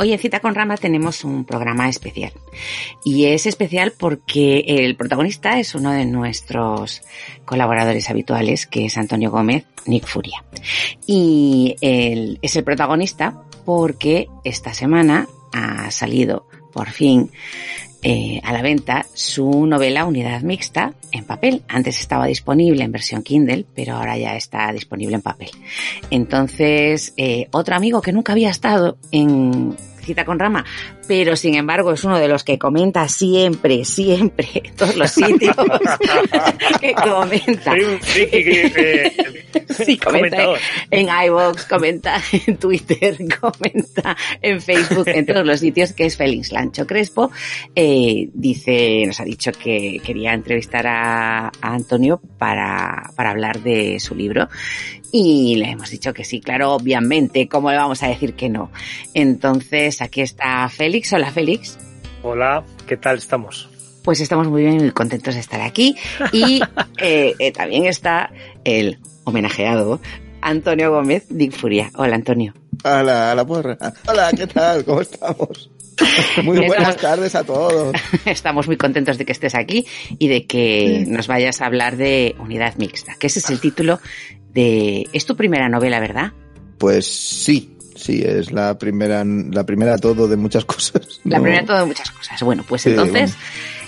Hoy en Cita con Rama tenemos un programa especial. Y es especial porque el protagonista es uno de nuestros colaboradores habituales, que es Antonio Gómez, Nick Furia. Y él es el protagonista porque esta semana ha salido por fin eh, a la venta su novela Unidad Mixta en papel. Antes estaba disponible en versión Kindle, pero ahora ya está disponible en papel. Entonces, eh, otro amigo que nunca había estado en Cita con Rama, pero sin embargo es uno de los que comenta siempre, siempre, en todos los sitios que comenta. Soy un friki que, eh, Sí, comenta en iVoox, comenta en Twitter, comenta en Facebook, en todos los sitios, que es Félix Lancho Crespo. Eh, dice, nos ha dicho que quería entrevistar a, a Antonio para, para hablar de su libro. Y le hemos dicho que sí, claro, obviamente, ¿cómo le vamos a decir que no? Entonces, aquí está Félix. Hola, Félix. Hola, ¿qué tal estamos? Pues estamos muy bien y muy contentos de estar aquí. Y eh, eh, también está el homenajeado Antonio Gómez Dick Furia. Hola, Antonio. A la, a la porra. Hola, ¿qué tal? ¿Cómo estamos? Muy buenas Estamos- tardes a todos. Estamos muy contentos de que estés aquí y de que nos vayas a hablar de Unidad Mixta, que ese es el título de... Es tu primera novela, ¿verdad? Pues sí, sí, es la primera, la primera todo de muchas cosas. La primera de todo de muchas cosas. Bueno, pues Sí, entonces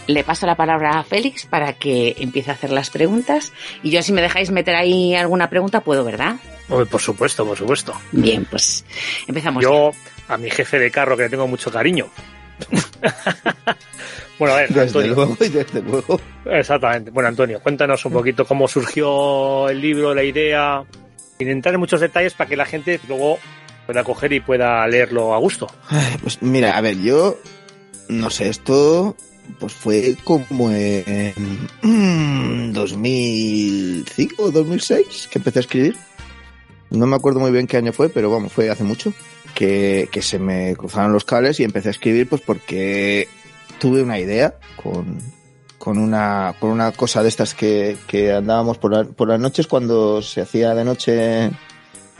le paso la palabra a Félix para que empiece a hacer las preguntas y yo si me dejáis meter ahí alguna pregunta puedo, ¿verdad? Oh, por supuesto, por supuesto. Bien, pues empezamos. ya. Yo, a mi jefe de carro, que le tengo mucho cariño. bueno, a ver, Desde Antonio. luego y desde luego. Exactamente. Bueno, Antonio, cuéntanos un poquito cómo surgió el libro, la idea, sin entrar en muchos detalles para que la gente luego pueda coger y pueda leerlo a gusto. Pues mira, a ver, yo no sé, esto pues fue como en mm, 2005 o 2006 que empecé a escribir. No me acuerdo muy bien qué año fue, pero vamos, fue hace mucho que, que se me cruzaron los cables y empecé a escribir pues porque tuve una idea con, con una, con una cosa de estas que, que andábamos por, la- por las noches cuando se hacía de noche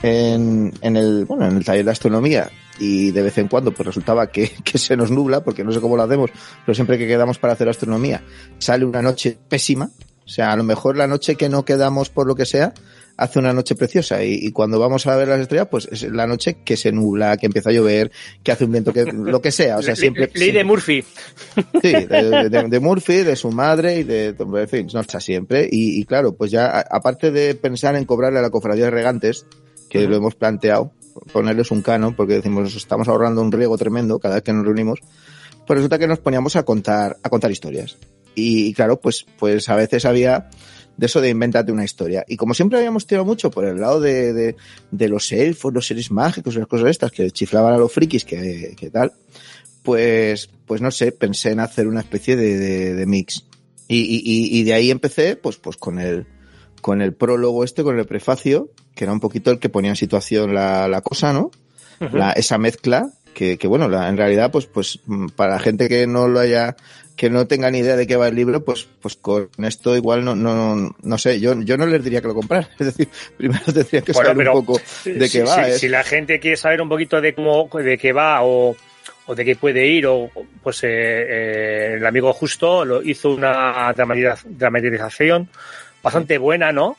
en, en el, bueno, en el taller de astronomía y de vez en cuando pues resultaba que, que se nos nubla porque no sé cómo lo hacemos, pero siempre que quedamos para hacer astronomía sale una noche pésima. O sea, a lo mejor la noche que no quedamos por lo que sea, hace una noche preciosa y, y cuando vamos a ver las estrellas, pues es la noche que se nubla, que empieza a llover, que hace un viento, que lo que sea. O sea, siempre. Ley de Murphy. Sí, de, de- de Murphy, de su madre y de, en fin, no está siempre. Y, y claro, pues ya, aparte de pensar en cobrarle a la cofradía de regantes, que lo hemos planteado, ponerles un canon, porque decimos, estamos ahorrando un riego tremendo cada vez que nos reunimos, pues resulta que nos poníamos a contar, a contar historias. Y, y claro, pues, pues a veces había de eso de invéntate una historia. Y como siempre habíamos tirado mucho por el lado de, de, de los elfos, los seres mágicos, las cosas estas que chiflaban a los frikis, que, que tal, pues, pues no sé, pensé en hacer una especie de, de, mix. Y, y- y de ahí empecé, pues, pues con el, con el prólogo este, con el prefacio, que era un poquito el que ponía en situación la, la cosa, ¿no? La, esa mezcla, que, que bueno, la, en realidad, pues, pues, mm, para la gente que no lo haya, que no tenga ni idea de qué va el libro, pues, pues con esto igual no, no, no sé, yo, yo no les diría que lo compraran. Es decir, primero tendría que Bueno, saber un poco de si, qué va. si- es- si la gente quiere saber un poquito de cómo, de qué va o, o de qué puede ir, o pues eh, eh, el amigo justo lo hizo una dramatiza- dramatización bastante buena, ¿no?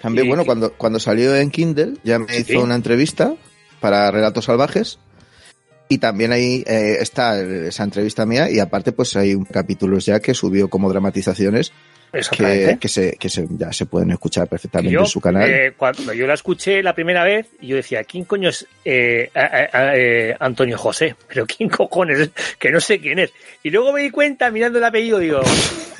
También, Y- bueno, cuando, cuando salió en Kindle, ya me Sí. hizo una entrevista para Relatos Salvajes. Y también ahí eh, está esa entrevista mía. Y aparte, pues hay un capítulos ya que subió como dramatizaciones que, que, se, que se, ya se pueden escuchar perfectamente yo, en su canal. eh, cuando yo la escuché la primera vez, yo decía, ¿quién coño es eh, a- a- a- eh, Antonio José? Pero ¿quién cojones es? Que no sé quién es. Y luego me di cuenta, mirando el apellido, digo,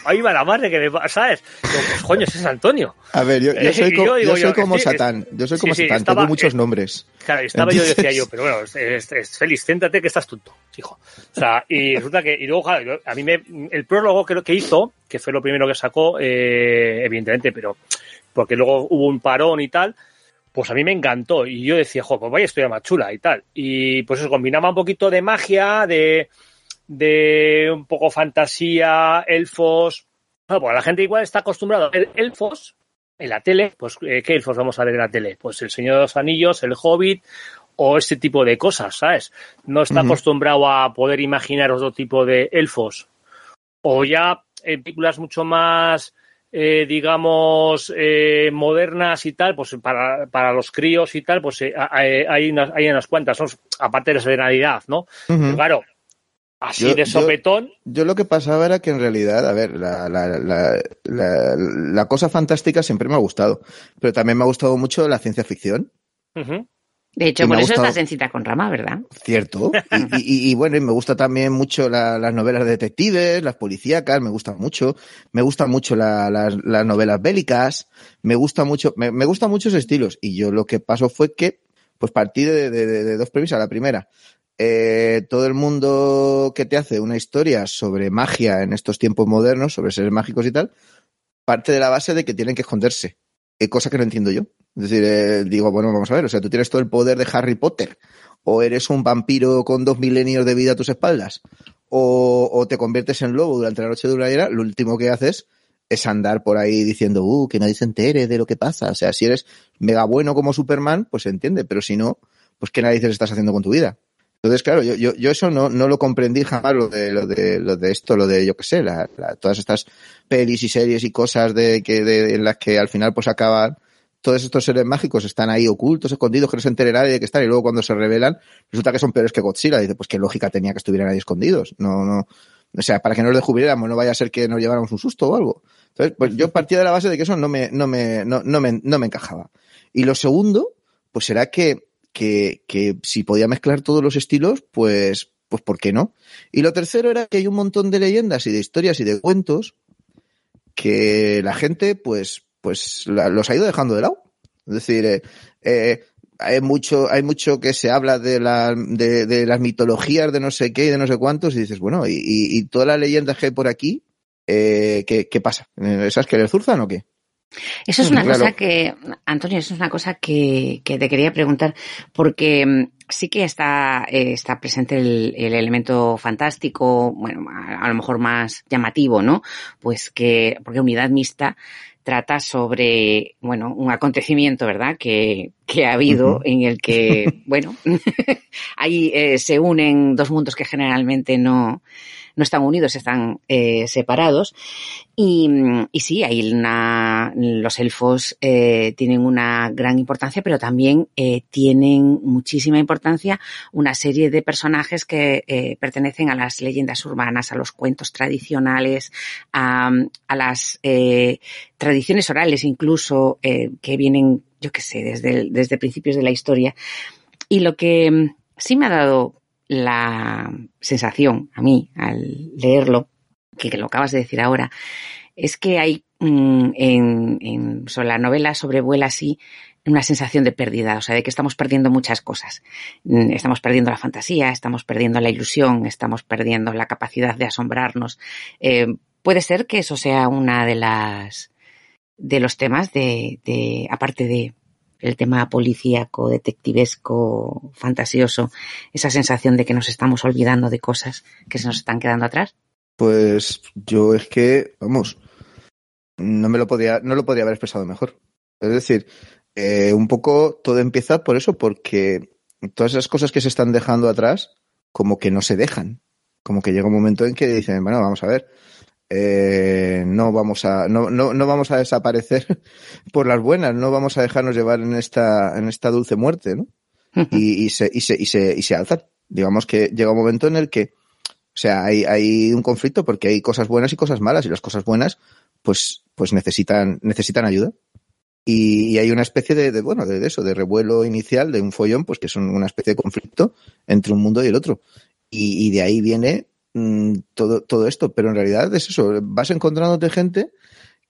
ahí va la madre que me va, ¿sabes? Digo, pues coño, ese es Antonio. A ver, yo, yo soy, co- yo digo yo soy yo, como sí, Satán. Yo soy como sí, Satán. estaba- Tengo muchos eh, nombres. Claro, estaba yo y decía Entonces- yo, pero bueno, es, es, es feliz, céntrate que estás tonto, hijo. O sea, y resulta que, y luego, claro, yo- a mí me, el prólogo que, que hizo, que fue lo primero que sacó, eh, evidentemente, pero porque luego hubo un parón y tal, pues a mí me encantó. Y yo decía, jo, pues vaya historia más chula y tal. Y pues eso combinaba un poquito de magia, de, de un poco fantasía, elfos. Bueno, pues la gente igual está acostumbrada a ver elfos en la tele. Pues, eh, ¿qué elfos vamos a ver en la tele? Pues el Señor de los Anillos, el Hobbit o este tipo de cosas, ¿sabes? No está acostumbrado a poder imaginar otro tipo de elfos. O ya en películas mucho más, eh, digamos, eh, modernas y tal, pues para, para los críos y tal, pues eh, hay, hay unas, hay unas cuantas, ¿no? aparte de la serenidad, ¿no? Pero claro, así Yo- de sopetón, Yo lo que pasaba era que en realidad, a ver, la, la, la, la, la cosa fantástica siempre me ha gustado, pero también me ha gustado mucho la ciencia ficción, De hecho, por eso gustado- estás en cita con Rama, ¿verdad? cierto. Y, y- y bueno, y me gusta también mucho la- las novelas de detectives, las policíacas, me gustan mucho. Me gustan mucho la- las, las novelas bélicas, me gusta mucho, me, me gustan muchos estilos. Y yo lo que pasó fue que, pues partí de, de- de- de dos premisas. La primera, eh, todo el mundo que te hace una historia sobre magia en estos tiempos modernos, sobre seres mágicos y tal, parte de la base de que tienen que esconderse. Eh, cosa que no entiendo yo. Es decir, eh, digo, bueno, vamos a ver, o sea, tú tienes todo el poder de Harry Potter, o eres un vampiro con dos milenios de vida a tus espaldas, o, te conviertes en lobo durante la noche de una era, lo último que haces es andar por ahí diciendo, uh, que nadie se entere de lo que pasa. O sea, si eres mega bueno como Superman, pues se entiende, pero si no, pues qué narices estás haciendo con tu vida. Entonces, claro, yo, yo, yo eso no, no lo comprendí jamás, lo de, lo de, lo de esto, lo de, yo qué sé, la, la- todas estas pelis y series y cosas de que, de, en las que al final pues acaban, todos estos seres mágicos están ahí ocultos, escondidos, que no se entere nadie de que están, y luego cuando se revelan, resulta que son peores que Godzilla. Dice, pues qué lógica tenía que estuvieran ahí escondidos. No, no, o sea, para que no los descubriéramos, no vaya a ser que nos lleváramos un susto o algo. Entonces, pues yo partía de la base de que eso no me, no me, no, no me, no me encajaba. Y lo segundo, pues será que, que, que si podía mezclar todos los estilos, pues, pues ¿por qué no? Y lo tercero era que hay un montón de leyendas y de historias y de cuentos que la gente, pues, pues los ha ido dejando de lado. Es decir, eh, eh, hay mucho, hay mucho que se habla de, la, de, de las mitologías de no sé qué y de no sé cuántos, y dices, bueno, y, y, todas las leyendas que hay por aquí, eh, ¿qué, ¿qué pasa? ¿Esas que le zurzan o qué? Eso es una Claro. cosa que, Antonio, eso es una cosa que, que te quería preguntar, porque mm, sí que está, eh, está presente el, el elemento fantástico, bueno, a, a lo mejor más llamativo, ¿no? Pues que, porque Unidad Mixta trata sobre, bueno, un acontecimiento, ¿verdad? Que, que ha habido en el que, bueno, ahí eh, se unen dos mundos que generalmente no, no están unidos, están eh, separados. Y, sí, hay una, los elfos eh, tienen una gran importancia, pero también eh, tienen muchísima importancia una serie de personajes que pertenecen a las leyendas urbanas, a los cuentos tradicionales, a, a las tradiciones orales incluso que vienen, yo qué sé, desde, desde principios de la historia. Y lo que sí me ha dado la sensación a mí al leerlo, que, lo acabas de decir ahora, es que hay mm, en, sobre la novela sobrevuela así una sensación de pérdida, o sea, de que estamos perdiendo muchas cosas. Mm, Estamos perdiendo la fantasía, estamos perdiendo la ilusión, estamos perdiendo la capacidad de asombrarnos. Eh, puede ser que eso sea una de las de los temas de aparte de el tema policíaco, detectivesco, fantasioso, esa sensación de que nos estamos olvidando de cosas que se nos están quedando atrás. Pues yo es que, vamos, no me lo podía, no lo podría haber expresado mejor. Es decir, eh, un poco todo empieza por eso, porque todas esas cosas que se están dejando atrás, como que no se dejan. Como que llega un momento en que dicen, bueno, vamos a ver, eh, no vamos a, no, no, no vamos a desaparecer por las buenas, no vamos a dejarnos llevar en esta, en esta dulce muerte, ¿no? y, y se, y, se, y, se, y se alzan. Digamos que llega un momento en el que, o sea, hay, hay un conflicto porque hay cosas buenas y cosas malas, y las cosas buenas, pues, pues necesitan, necesitan ayuda. Y, y hay una especie de, de bueno, de, de, eso, de revuelo inicial, de un follón, pues que son una especie de conflicto entre un mundo y el otro. Y, y de ahí viene mmm, todo, todo esto. Pero en realidad es eso, vas encontrándote gente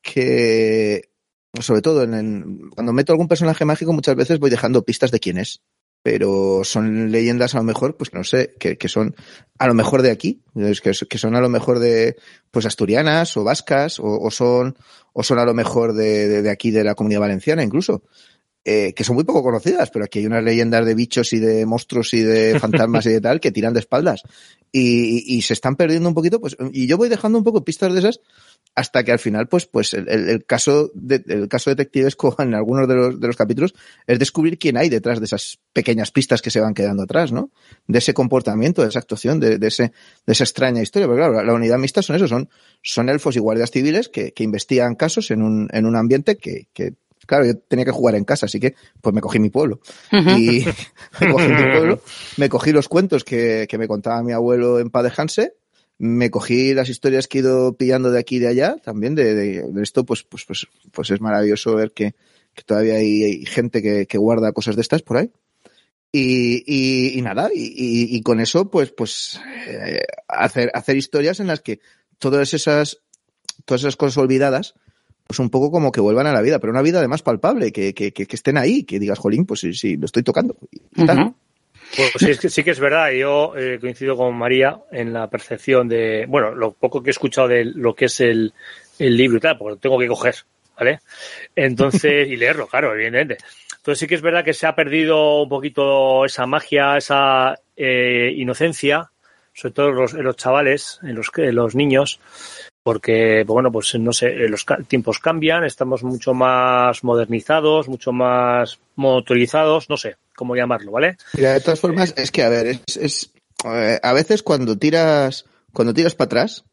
que, sobre todo en, en, cuando meto algún personaje mágico, muchas veces voy dejando pistas de quién es. pero son leyendas a lo mejor, pues no sé, que, que son a lo mejor de aquí, que, que son a lo mejor de, pues asturianas o vascas, o, son, o son a lo mejor de, de aquí de la comunidad valenciana incluso. Eh, que son muy poco conocidas, pero aquí hay unas leyendas de bichos y de monstruos y de fantasmas y de tal que tiran de espaldas. Y, y, y, se están perdiendo un poquito, pues, y yo voy dejando un poco pistas de esas hasta que al final, pues, pues el, el, el caso de, el caso detectivesco en algunos de los, de los capítulos es descubrir quién hay detrás de esas pequeñas pistas que se van quedando atrás, ¿no? De ese comportamiento, de esa actuación, de, de ese, de esa extraña historia. Porque claro, la, la unidad mixta son eso, son, son elfos y guardias civiles que, que investigan casos en un, en un ambiente que, que claro, yo tenía que jugar en casa, así que pues me cogí mi pueblo. Uh -huh. Y me cogí mi pueblo, me cogí los cuentos que, que me contaba mi abuelo en Paz de Hanse, me cogí las historias que he ido pillando de aquí y de allá, también de, de, de esto, pues, pues, pues, pues es maravilloso ver que, que todavía hay, hay, gente que, que guarda cosas de estas por ahí. Y, y, y nada, y, y, con eso, pues, pues, eh, hacer, hacer historias en las que todas esas, todas esas cosas olvidadas, pues un poco como que vuelvan a la vida, pero una vida además palpable, que, que, que, que estén ahí, que digas, jolín, pues sí, sí, lo estoy tocando. Y uh -huh. Pues sí, es que, sí que es verdad, yo eh, coincido con María en la percepción de, bueno, lo poco que he escuchado de lo que es el, el libro y tal, porque lo tengo que coger, ¿vale? Entonces, y leerlo, claro, evidentemente. Entonces sí que es verdad que se ha perdido un poquito esa magia, esa eh, inocencia, sobre todo en los, en los chavales, en los, en los niños, porque, bueno, pues no sé, los tiempos cambian, estamos mucho más modernizados, mucho más motorizados, no sé cómo llamarlo, ¿vale? Mira, de todas formas, es que, a ver, es, es eh, a veces cuando tiras, cuando tiras para atrás,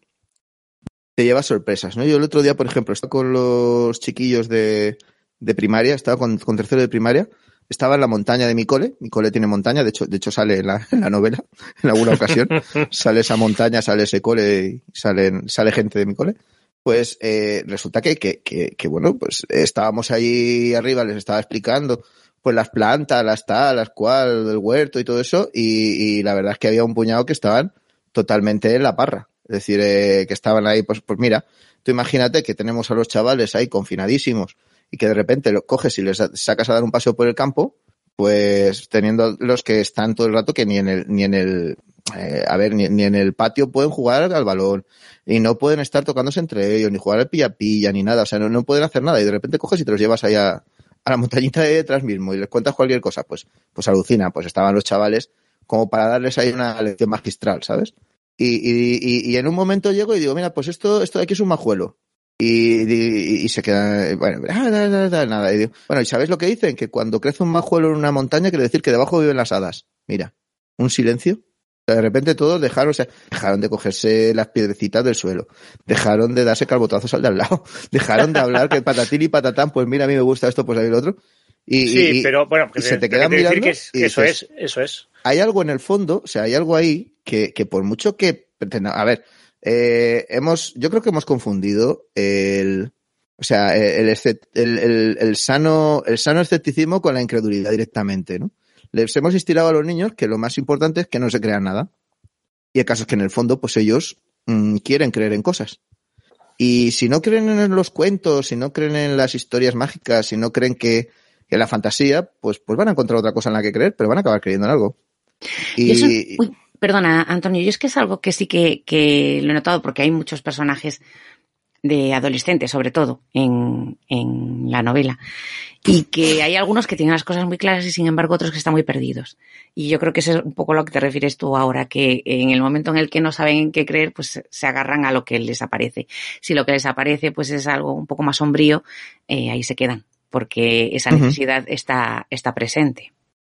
te llevas sorpresas, ¿no? Yo el otro día, por ejemplo, estaba con los chiquillos de, de primaria, estaba con, con tercero de primaria, estaba en la montaña de mi cole, mi cole tiene montaña, de hecho, de hecho sale en la, en la novela, en alguna ocasión, sale esa montaña, sale ese cole, salen, sale gente de mi cole. Pues eh, resulta que, que, que, que, bueno, pues estábamos ahí arriba, les estaba explicando pues las plantas, las tal, las cual, del huerto y todo eso, y, y la verdad es que había un puñado que estaban totalmente en la parra. Es decir, eh, que estaban ahí, pues, pues mira, tú imagínate que tenemos a los chavales ahí confinadísimos, y que de repente lo coges y les sacas a dar un paseo por el campo, pues teniendo los que están todo el rato que ni en el, ni en el, eh, a ver, ni, ni, en el patio pueden jugar al balón, y no pueden estar tocándose entre ellos, ni jugar al pilla-pilla, ni nada, o sea, no, no pueden hacer nada, y de repente coges y te los llevas ahí a, la montañita de detrás mismo y les cuentas cualquier cosa, pues, pues alucina, pues estaban los chavales como para darles ahí una lección magistral, ¿sabes? Y, y, y, y en un momento llego y digo, mira, pues esto, esto de aquí es un majuelo. Y, y, y, se queda, bueno, nada, nada, nada. Y digo, bueno, ¿y sabes lo que dicen? Que cuando crece un majuelo en una montaña quiere decir que debajo viven las hadas. Mira, un silencio. De repente todos dejaron, o sea, dejaron de cogerse las piedrecitas del suelo, dejaron de darse carbotazos al de al lado, dejaron de hablar que patatín y patatán, pues mira, a mí me gusta esto, pues a mí el otro. Y, sí, pero bueno, y se te quedan mirando. Que, es, que eso es, eso es. Hay algo en el fondo, o sea, hay algo ahí que, que por mucho que pretenda, a ver, eh, hemos, yo creo que hemos confundido el, o sea, el, el, sano, el sano escepticismo con la incredulidad directamente, ¿no? Les hemos instilado a los niños que lo más importante es que no se crean nada. Y el caso es que en el fondo, pues ellos mmm, quieren creer en cosas. Y si no creen en los cuentos, si no creen en las historias mágicas, si no creen que, en la fantasía, pues, pues van a encontrar otra cosa en la que creer, pero van a acabar creyendo en algo. Y, y eso, uy, perdona, Antonio, yo es que es algo que sí que, que lo he notado porque hay muchos personajes de adolescentes, sobre todo, en, en la novela. Y que hay algunos que tienen las cosas muy claras y sin embargo otros que están muy perdidos. Y yo creo que eso es un poco lo que te refieres tú ahora, que en el momento en el que no saben en qué creer, pues se agarran a lo que les aparece. Si lo que les aparece pues es algo un poco más sombrío, eh, ahí se quedan, porque esa necesidad uh -huh. está, está presente.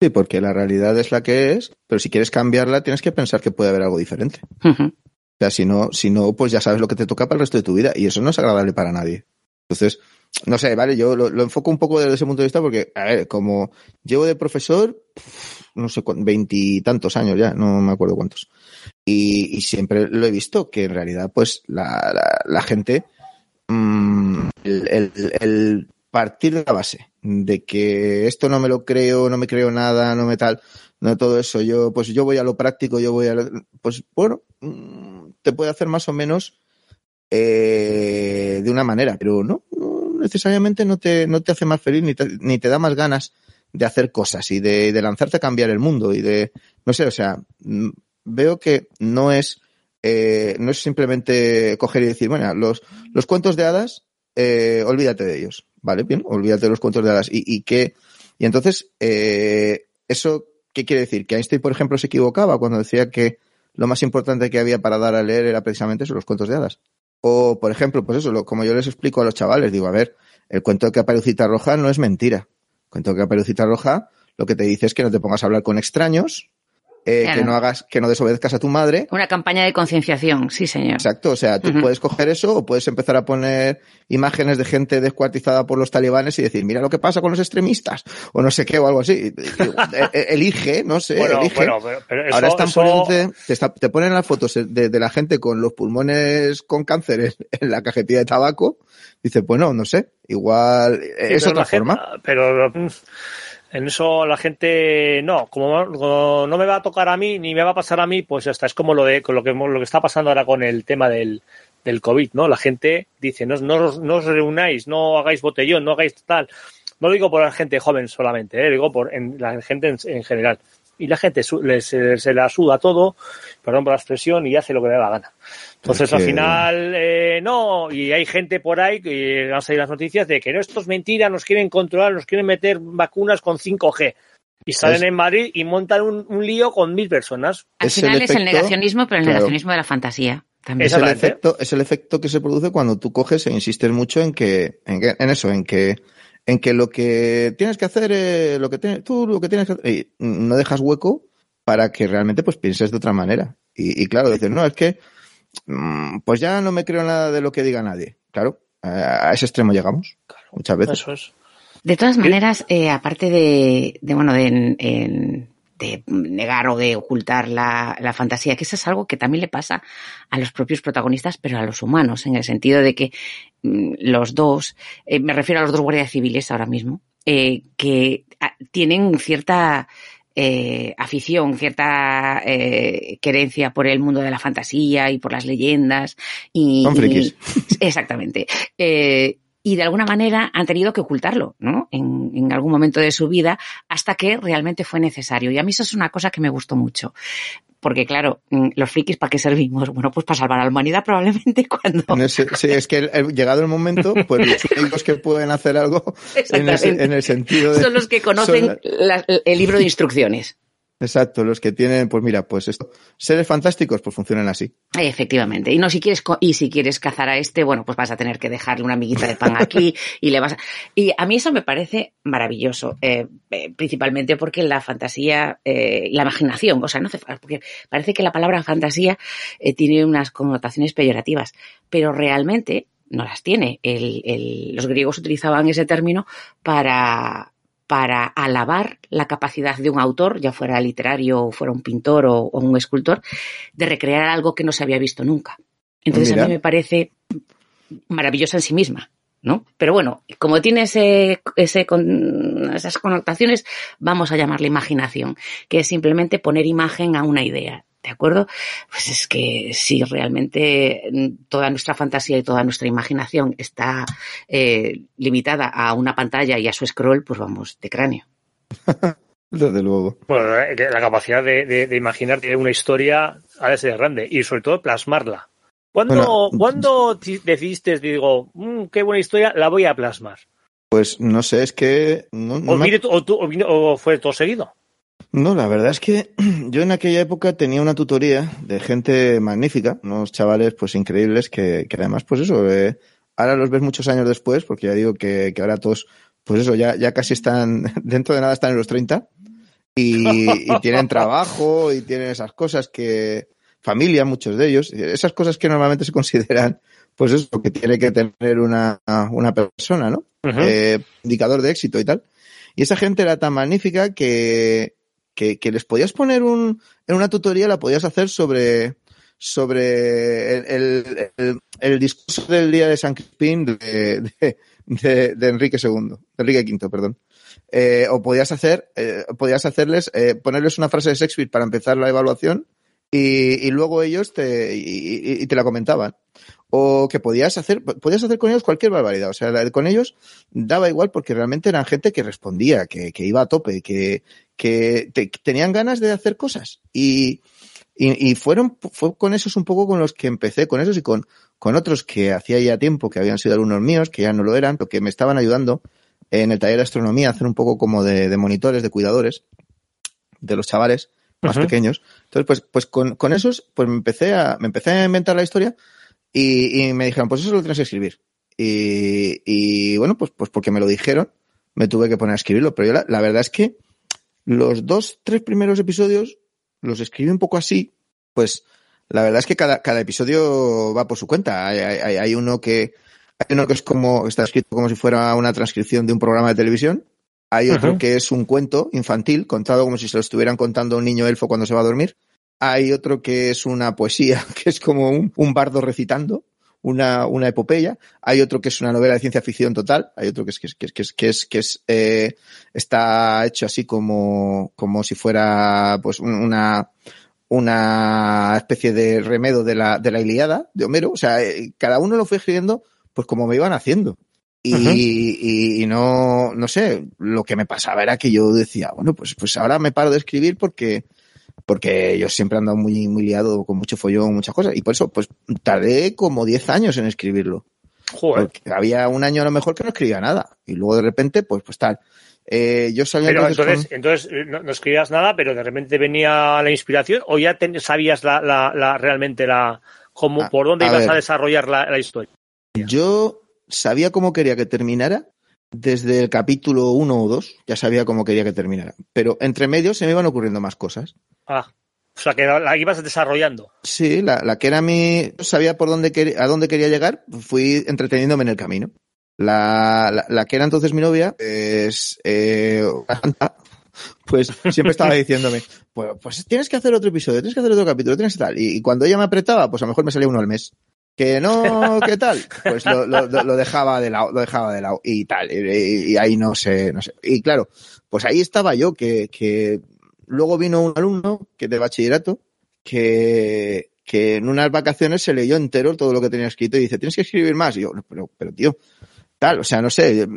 Porque la realidad es la que es, pero si quieres cambiarla tienes que pensar que puede haber algo diferente. Uh -huh. O sea, si no, si no, pues ya sabes lo que te toca para el resto de tu vida y eso no es agradable para nadie. Entonces, no sé, vale, yo lo, lo enfoco un poco desde ese punto de vista porque, a ver, como llevo de profesor, no sé, veintitantos años ya, no me acuerdo cuántos. Y, y, siempre lo he visto, que en realidad, pues, la, la, la gente, mmm, el, el, el, partir de la base de que esto no me lo creo, no me creo nada, no me tal, no todo eso, yo, pues yo voy a lo práctico, yo voy a, lo, pues bueno, mm, te puede hacer más o menos eh, de una manera, pero no, no necesariamente no te, no te hace más feliz ni te, ni te da más ganas de hacer cosas y de, de lanzarte a cambiar el mundo y de, no sé, o sea, mm, veo que no es, eh, no es simplemente coger y decir, bueno, los, los cuentos de hadas, eh, olvídate de ellos, ¿vale? Bien, olvídate de los cuentos de hadas. Y, y que, y entonces, eh, eso, ¿qué quiere decir? Que Einstein, por ejemplo, se equivocaba cuando decía que lo más importante que había para dar a leer era precisamente eso, los cuentos de hadas. O, por ejemplo, pues eso, como yo les explico a los chavales, digo, a ver, el cuento de Caperucita Roja no es mentira. El cuento de Caperucita Roja lo que te dice es que no te pongas a hablar con extraños, eh, Claro. que no hagas, que no desobedezcas a tu madre. Una campaña de concienciación, sí, señor. Exacto, o sea, tú puedes coger eso o puedes empezar a poner imágenes de gente descuartizada por los talibanes y decir, mira lo que pasa con los extremistas, o no sé qué, o algo así. E- e- Elige, no sé, Bueno, elige. bueno, pero, pero eso, Ahora están eso- poniéndote, te, está- te ponen las fotos de, de la gente con los pulmones con cáncer en, en la cajetilla de tabaco. Dices, bueno, no sé, igual Sí, es otra la gente- forma. pero en eso la gente no, como, no me va a tocar a mí ni me va a pasar a mí, pues ya está. Es como lo de con lo que lo que está pasando ahora con el tema del, del COVID, ¿no? La gente dice, no, no, no os reunáis, no hagáis botellón, no hagáis tal. No lo digo por la gente joven solamente, ¿eh? digo por en, la gente en, en general. Y la gente se, se la suda todo, perdón por la expresión, y hace lo que le da la gana. Entonces, Es al final, eh, no, y hay gente por ahí que van a salir las noticias de que no, esto es mentira, nos quieren controlar, nos quieren meter vacunas con 5G. Y salen Es- en Madrid y montan un, un lío con mil personas. Al es el final es el negacionismo, pero el claro. negacionismo de la fantasía. También. Es el efecto, es el efecto que se produce cuando tú coges e insistes mucho en que, en, que- en eso, en que, en que lo que tienes que hacer, eh, lo que tienes, tú lo que tienes que hacer, y no dejas hueco para que realmente pues pienses de otra manera. Y, y claro, dices, no, es que, pues ya no me creo nada de lo que diga nadie. Claro, a ese extremo llegamos. Muchas veces. Eso es. De todas maneras, eh, aparte de, de, bueno, de, en- de negar o de ocultar la, la fantasía, que eso es algo que también le pasa a los propios protagonistas, pero a los humanos, en el sentido de que mm, los dos, eh, me refiero a los dos guardias civiles ahora mismo, eh, que ah, tienen cierta eh, afición, cierta eh, querencia por el mundo de la fantasía y por las leyendas. Y, Son frikis. y- exactamente. Eh, y de alguna manera han tenido que ocultarlo, ¿no? En, en algún momento de su vida, hasta que realmente fue necesario. Y a mí eso es una cosa que me gustó mucho. Porque claro, mm, los frikis, ¿para qué servimos? Bueno, pues para salvar a la humanidad probablemente cuando... Sí, es que el- el- llegado el momento, pues los únicos que pueden hacer algo en, el sentido de... Son los que conocen son- la- el libro de instrucciones. Exacto, los que tienen, pues mira, pues esto, seres fantásticos, pues funcionan así. Efectivamente. Y no si quieres y si quieres cazar a este, bueno, pues vas a tener que dejarle una amiguita de pan aquí y le vas a... Y a mí eso me parece maravilloso, eh, eh, principalmente porque la fantasía, eh, la imaginación, o sea, no porque parece que la palabra fantasía eh, tiene unas connotaciones peyorativas, pero realmente no las tiene. El- el- los griegos utilizaban ese término para para alabar la capacidad de un autor, ya fuera literario, o fuera un pintor o, o un escultor, de recrear algo que no se había visto nunca. Entonces Mira. a mí me parece maravillosa en sí misma, ¿no? Pero bueno, como tiene ese, ese con- esas connotaciones, vamos a llamarle imaginación, que es simplemente poner imagen a una idea. ¿De acuerdo? Pues es que si realmente mm, toda nuestra fantasía y toda nuestra imaginación está eh, limitada a una pantalla y a su scroll, pues vamos, de cráneo. Desde luego. Bueno, eh, la capacidad de, de, de imaginar una historia ha de ser grande y sobre todo plasmarla. ¿Cuándo, Bueno, ¿cuándo decidiste, digo, "Mm, qué buena historia, la voy a plasmar? Pues no sé, es que no, no ¿O, me- vine- o tú- o vino- o fue todo seguido? No, la verdad es que yo en aquella época tenía una tutoría de gente magnífica, unos chavales pues increíbles que, que además pues eso, eh, ahora los ves muchos años después, porque ya digo que, que ahora todos, pues eso, ya, ya casi están, dentro de nada están en los 30 y, y tienen trabajo y tienen esas cosas que, familia, muchos de ellos, esas cosas que normalmente se consideran, pues eso, que tiene que tener una, una persona, ¿no? Eh, indicador de éxito y tal. Y esa gente era tan magnífica que, que, que les podías poner un, en una tutoría la podías hacer sobre, sobre el, el, el- discurso del día de San Crispín de, de, de- Enrique II, Enrique V, perdón. Eh, o podías hacer, eh, podías hacerles, eh, ponerles una frase de Shakespeare para empezar la evaluación y, y luego ellos te, y, y- te la comentaban. o que podías hacer, podías hacer con ellos cualquier barbaridad. O sea, con ellos daba igual porque realmente eran gente que respondía, que, que iba a tope, que, que te- que tenían ganas de hacer cosas. Y, y, y fueron, fue con esos un poco con los que empecé, con esos y con, con otros que hacía ya tiempo que habían sido alumnos míos, que ya no lo eran, pero que me estaban ayudando en el taller de astronomía a hacer un poco como de, de monitores, de cuidadores de los chavales más pequeños. Entonces, pues, pues con, con esos, pues me empecé a, me empecé a inventar la historia y, y me dijeron, pues eso lo tienes que escribir. Y, y bueno, pues, pues porque me lo dijeron, me tuve que poner a escribirlo. Pero yo la, la verdad es que los dos, tres primeros episodios los escribí un poco así, pues la verdad es que cada, cada episodio va por su cuenta. Hay, hay, hay uno que, hay uno que es como, está escrito como si fuera una transcripción de un programa de televisión. Hay otro que es un cuento infantil, contado como si se lo estuvieran contando a un niño elfo cuando se va a dormir. Hay otro que es una poesía, que es como un, un bardo recitando, una, una epopeya. Hay otro que es una novela de ciencia ficción total. Hay otro que es, que es, que es, que es, que es, eh, está hecho así como, como si fuera, pues, un- una, una especie de remedo de la, de la Iliada, de Homero. O sea, eh, cada uno lo fue escribiendo, pues, como me iban haciendo. Y, y no, no sé, lo que me pasaba era que yo decía, bueno, pues, pues ahora me paro de escribir porque, porque yo siempre he andado muy, muy liado con mucho follón, muchas cosas. Y por eso, pues tardé como 10 años en escribirlo. Joder. Porque había un año a lo mejor que no escribía nada. Y luego de repente, pues, pues tal. Eh, yo salía Pero entonces, entonces, con- entonces eh, no, no escribías nada, pero de repente venía la inspiración, o ya ten- sabías la, la, la- realmente la cómo, A- por dónde a ibas ver. a desarrollar la, la historia. yo sabía cómo quería que terminara desde el capítulo 1 o 2. Ya sabía cómo quería que terminara. Pero entre medio se me iban ocurriendo más cosas. Ah, o sea que la, ibas desarrollando. Sí, la, la que era mi, sabía por dónde a dónde quería llegar, fui entreteniéndome en el camino. La, la, que era entonces mi novia, es, eh, una santa, pues siempre estaba diciéndome, pues, pues tienes que hacer otro episodio, tienes que hacer otro capítulo, tienes que tal. Y, cuando ella me apretaba, pues a lo mejor me salía uno al mes. Que no, ¿qué tal? Pues lo, dejaba de lado, lo dejaba de lado y tal. Y, y- y ahí no sé, no sé. Y claro, pues ahí estaba yo, que, que luego vino un alumno que de bachillerato, que, que en unas vacaciones se leyó entero todo lo que tenía escrito y dice, tienes que escribir más. Y yo, pero, pero tío, tal, o sea, no sé,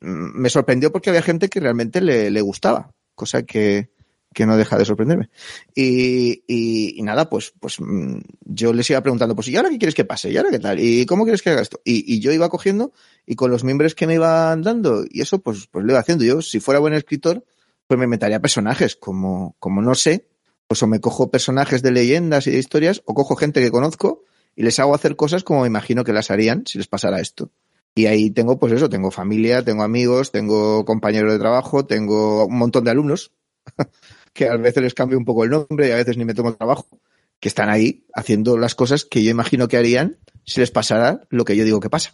me sorprendió porque había gente que realmente le, le gustaba, cosa que, que no deja de sorprenderme. Y, y, y nada, pues, pues mm, yo les iba preguntando, pues, ¿y ahora qué quieres que pase? ¿Y ahora qué tal? ¿Y cómo quieres que haga esto? Y, y yo iba cogiendo y con los miembros que me iban dando y eso, pues, pues lo iba haciendo. Yo, si fuera buen escritor, pues me inventaría personajes, como, como no sé, pues o me cojo personajes de leyendas y de historias, o cojo gente que conozco y les hago hacer cosas como me imagino que las harían si les pasara esto. Y ahí tengo, pues eso, tengo familia, tengo amigos, tengo compañeros de trabajo, tengo un montón de alumnos, que a veces les cambio un poco el nombre y a veces ni me tomo trabajo, que están ahí haciendo las cosas que yo imagino que harían si les pasara lo que yo digo que pasa.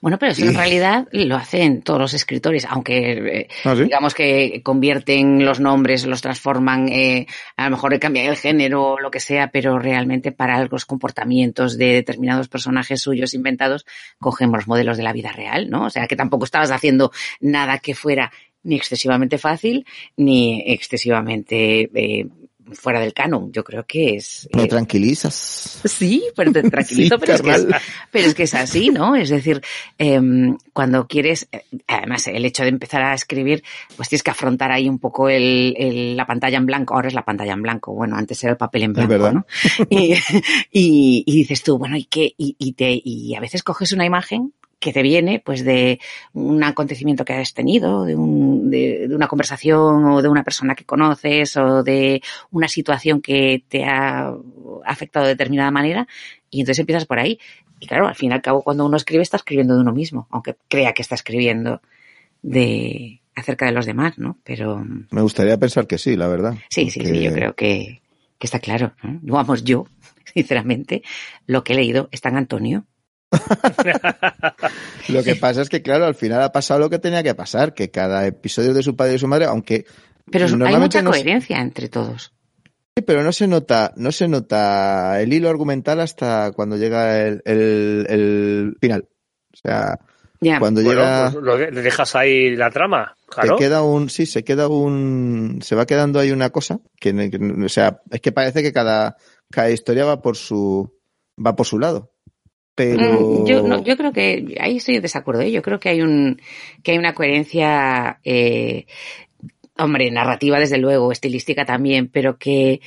Bueno, pero eso en realidad lo hacen todos los escritores, aunque eh, ¿Ah, sí? digamos que convierten los nombres, los transforman, eh, a lo mejor cambian el género o lo que sea, pero realmente para los comportamientos de determinados personajes suyos inventados, cogemos los modelos de la vida real, ¿no? O sea, que tampoco estabas haciendo nada que fuera ni excesivamente fácil ni excesivamente eh, fuera del canon. Yo creo que es... Me eh, tranquilizas. Sí, pero te tranquilizo, Sí, pero, es que es, carnal. pero es que es así, ¿no? Es decir, em, cuando quieres, eh, además el hecho de empezar a escribir, pues tienes que afrontar ahí un poco el, el- la pantalla en blanco. Ahora es la pantalla en blanco. Bueno, antes era el papel en blanco, verdad. ¿no? Y, y, y dices tú, bueno, ¿y qué? Y, y te, y a veces coges una imagen que te viene pues de un acontecimiento que has tenido, de, un, de, de una conversación o de una persona que conoces o de una situación que te ha afectado de determinada manera y entonces empiezas por ahí. Y claro, al fin y al cabo cuando uno escribe está escribiendo de uno mismo, aunque crea que está escribiendo de acerca de los demás, ¿no? Pero Me gustaría pensar que sí, la verdad. sí, sí, sí, yo creo que, que está claro. ¿no? Vamos, yo, sinceramente, lo que he leído está en Antonio. Lo que pasa es que, claro, al final ha pasado lo que tenía que pasar, que cada episodio de su padre y su madre, aunque Pero hay normalmente mucha no se- coherencia entre todos. Sí, pero no se nota, no se nota el hilo argumental hasta cuando llega el, el, el final. O sea, cuando Bueno, llega, pues lo de- le dejas ahí la trama, claro. te queda un, sí, se queda un, se va quedando ahí una cosa que, que- o sea, es que parece que cada, cada historia va por su, va por su lado. Pero... Mm, Yo, no, yo creo que ahí estoy en desacuerdo. ¿eh? Yo creo que hay un que hay una coherencia, eh, hombre, narrativa desde luego, estilística también, pero que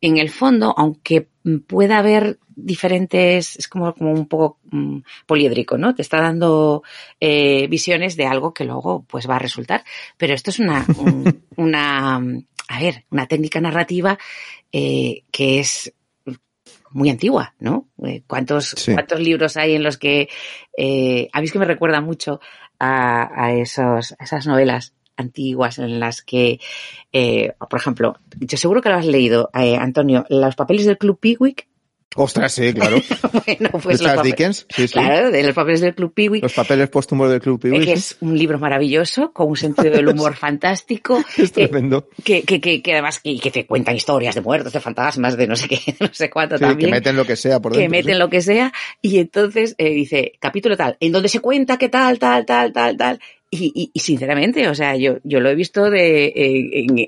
en el fondo, aunque pueda haber diferentes, es como, como un poco mm, poliédrico, ¿no? Te está dando eh, visiones de algo que luego pues va a resultar. Pero esto es una, un- una, a ver, una técnica narrativa eh, que es muy antigua, ¿no? Eh, ¿Cuántos, Sí. ¿Cuántos libros hay en los que eh, a mí es que me recuerda mucho a, a esos, a esas novelas antiguas en las que, eh, por ejemplo, yo seguro que lo has leído, eh, Antonio, los papeles del Club Pickwick. Ostras, sí, claro. bueno, pues Charles Dickens, sí, sí. claro, de los papeles del Club Pickwick. Los papeles póstumos del Club eh, Piwi, que es un libro maravilloso, con un sentido del humor fantástico, es eh, tremendo. que, que, que, que además que, que te cuentan historias de muertos, de fantasmas, de no sé qué, de no sé cuánto Sí, que también. meten lo que sea por que dentro. meten sí. lo que sea y entonces eh, dice capítulo tal en donde se cuenta que tal tal tal tal tal y, y, y sinceramente o sea yo yo lo he visto de eh, en-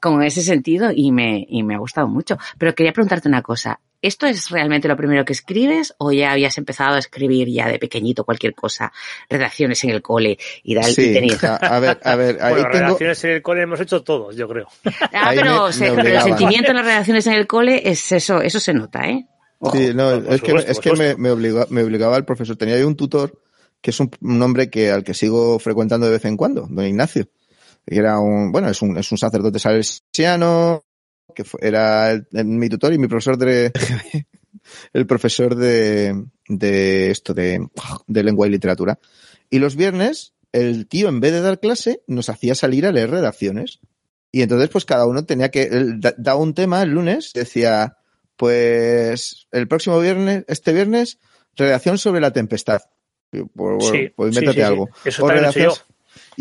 con ese sentido y me y me ha gustado mucho pero quería preguntarte una cosa esto es realmente lo primero que escribes o ya habías empezado a escribir ya de pequeñito cualquier cosa redacciones en el cole y tal y Sí, tenías- a, a ver, a ver, ahí Bueno, tengo... relaciones en el cole hemos hecho todos, yo creo. ah ahí pero, me- se- me pero el obligaba. sentimiento en las redacciones en el cole es eso eso se nota eh Ojo. Sí, no, es que, es que me, supuesto. me, obliga- me obligaba el profesor. Tenía yo un tutor que es un, un hombre que al que sigo frecuentando de vez en cuando, don Ignacio. Que era un, bueno, es un, es un sacerdote salesiano, que fue- era el- el- mi tutor y mi profesor de, el profesor de, de esto, de, de lengua y literatura. Y los viernes, el tío, en vez de dar clase, nos hacía salir a leer redacciones. Y entonces, pues cada uno tenía que, él da- daba un tema el lunes, decía, pues el próximo viernes, este viernes, redacción sobre la tempestad. Pues, bueno, pues sí, sí, sí. algo. Eso O redacciones-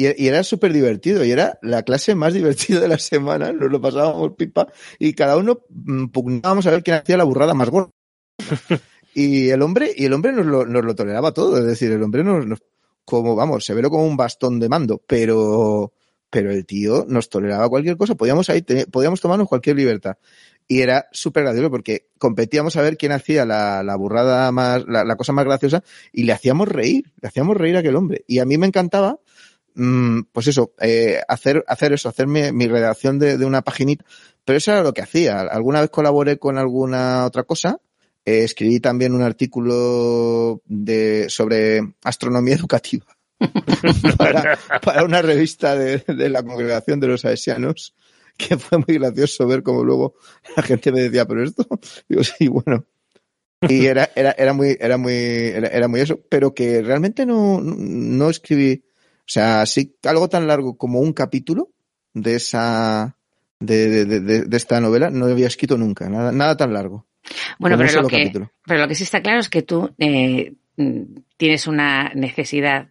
y, y era súper divertido, y era la clase más divertida de la semana, nos lo pasábamos pipa, y cada uno mm, pugnábamos a ver quién hacía la burrada más gorda. y el hombre, y el hombre nos lo, nos lo toleraba todo, es decir, el hombre nos, nos- como, vamos, severo como un bastón de mando, pero, pero el tío nos toleraba cualquier cosa, podíamos ahí, podíamos tomarnos cualquier libertad. Y era súper gracioso porque competíamos a ver quién hacía la, la burrada más, la, la cosa más graciosa y le hacíamos reír, le hacíamos reír a aquel hombre. Y a mí me encantaba, pues eso, eh, hacer, hacer eso, hacer mi, mi redacción de, de una paginita. Pero eso era lo que hacía. Alguna vez colaboré con alguna otra cosa. Eh, escribí también un artículo de, sobre astronomía educativa para, para una revista de, de la congregación de los aesianos, que fue muy gracioso ver cómo luego la gente me decía, pero esto, digo, sí, bueno. Y era, era, era muy, era muy, era, era muy eso, pero que realmente no, no escribí, o sea, sí, algo tan largo como un capítulo de esa, de, de, de, de- de esta novela, no había escrito nunca, nada, nada tan largo. Bueno, pero lo, que, capítulo. pero lo que sí está claro es que tú eh, tienes una necesidad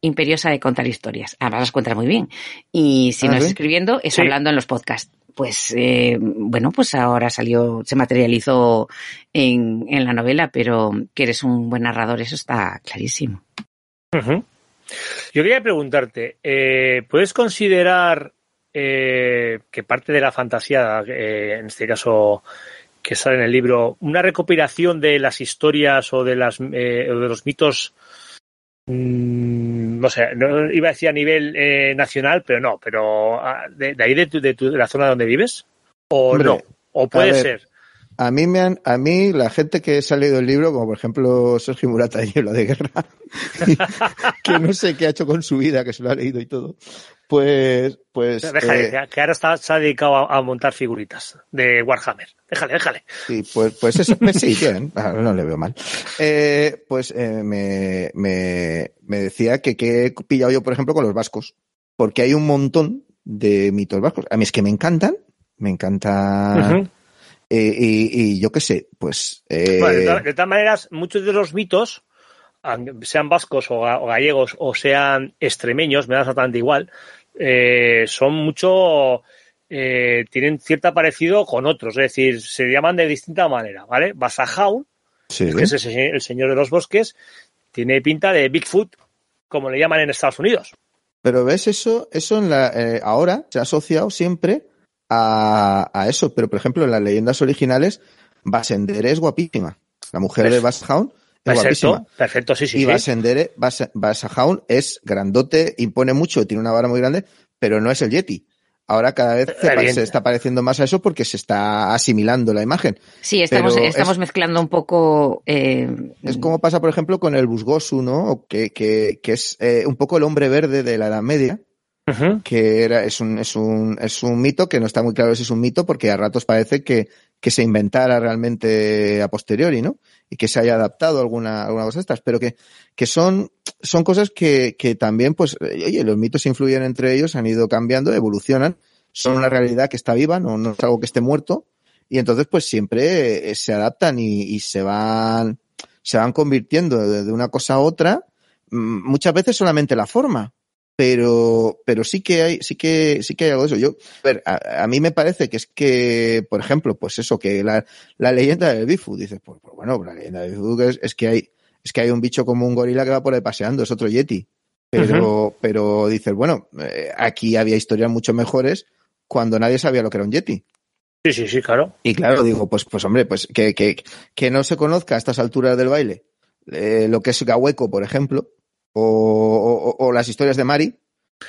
imperiosa de contar historias. Además las cuentas muy bien. Y si Ah, no es escribiendo, es Sí. hablando en los podcasts. Pues eh, bueno, pues ahora salió, se materializó en, en la novela, pero que eres un buen narrador, eso está clarísimo. Yo quería preguntarte, eh, ¿puedes considerar eh, que parte de la fantasía, eh, en este caso que sale en el libro, una recopilación de las historias o de las eh, o de los mitos, mm, no sé, no, iba a decir a nivel eh, nacional, pero no, pero ah, de, de ahí de, tu- de, tu- de la zona donde vives, o Hombre, no, o puede ser. A mí me han, a mí la gente que se ha leído el libro, como por ejemplo Sergio Murata y la de guerra, que no sé qué ha hecho con su vida, que se lo ha leído y todo, pues, pues, Déjale, eh, que ahora está, se ha dedicado a, a montar figuritas de Warhammer. Déjale, déjale. sí, pues, pues eso, pues sí, bien, no le veo mal. Eh, pues eh, me, me, me decía que, que he pillado yo, por ejemplo, con los vascos, porque hay un montón de mitos vascos. A mí es que me encantan, me encantan, Ujú. Eh, y, y yo qué sé, pues, eh, Bueno, de, to- de todas maneras, muchos de los mitos, sean vascos o, ga- o gallegos o sean extremeños, me da exactamente igual, eh, son mucho, eh, tienen cierto parecido con otros, es decir, se llaman de distinta manera, ¿vale? Basajaun, sí, que es el, se- el señor de los bosques, tiene pinta de Bigfoot, como le llaman en Estados Unidos. Pero ves eso, eso en la, eh, ahora se ha asociado siempre a, a eso. Pero por ejemplo, en las leyendas originales, Basender es guapísima. La mujer de. Bashound Es guapísima. Perfecto, perfecto, sí, sí. Y sí. Basendere, Bas, es grandote, impone mucho, tiene una vara muy grande, pero no es el Yeti. Ahora cada vez se, está pareciendo más a eso porque se está asimilando la imagen. Sí, estamos, Pero estamos es- mezclando un poco. eh, Es como pasa, por ejemplo, con el Busgosu, ¿no? Que, que, que es eh, un poco el hombre verde de la Edad Media, Que era, es un, es un, es un mito que no está muy claro si es un mito porque a ratos parece que, que se inventara realmente a posteriori, ¿no? Y que se haya adaptado alguna, alguna cosa de estas, pero que, que son, son cosas que, que también, pues, eh, oye, los mitos influyen entre ellos, han ido cambiando, evolucionan, son una realidad que está viva, no, no es algo que esté muerto, y entonces, pues, siempre eh, se adaptan y, y se van, se van convirtiendo de, de una cosa a otra, mm, muchas veces solamente la forma, pero, pero sí que hay, sí que, sí que hay algo de eso. Yo, a, ver, a, a mí me parece que es que, por ejemplo, pues eso, que la, la leyenda del Bigfoot, dices, pues, pues bueno, la leyenda del Bigfoot es, es que hay, es que hay un bicho como un gorila que va por ahí paseando, es otro Yeti. Pero, pero dices, bueno, eh, aquí había historias mucho mejores cuando nadie sabía lo que era un Yeti. Sí, sí, sí, claro. Y claro, digo, pues, pues hombre, pues que, que, que no se conozca a estas alturas del baile eh, lo que es Gahueco, por ejemplo, o, o, o las historias de Mari,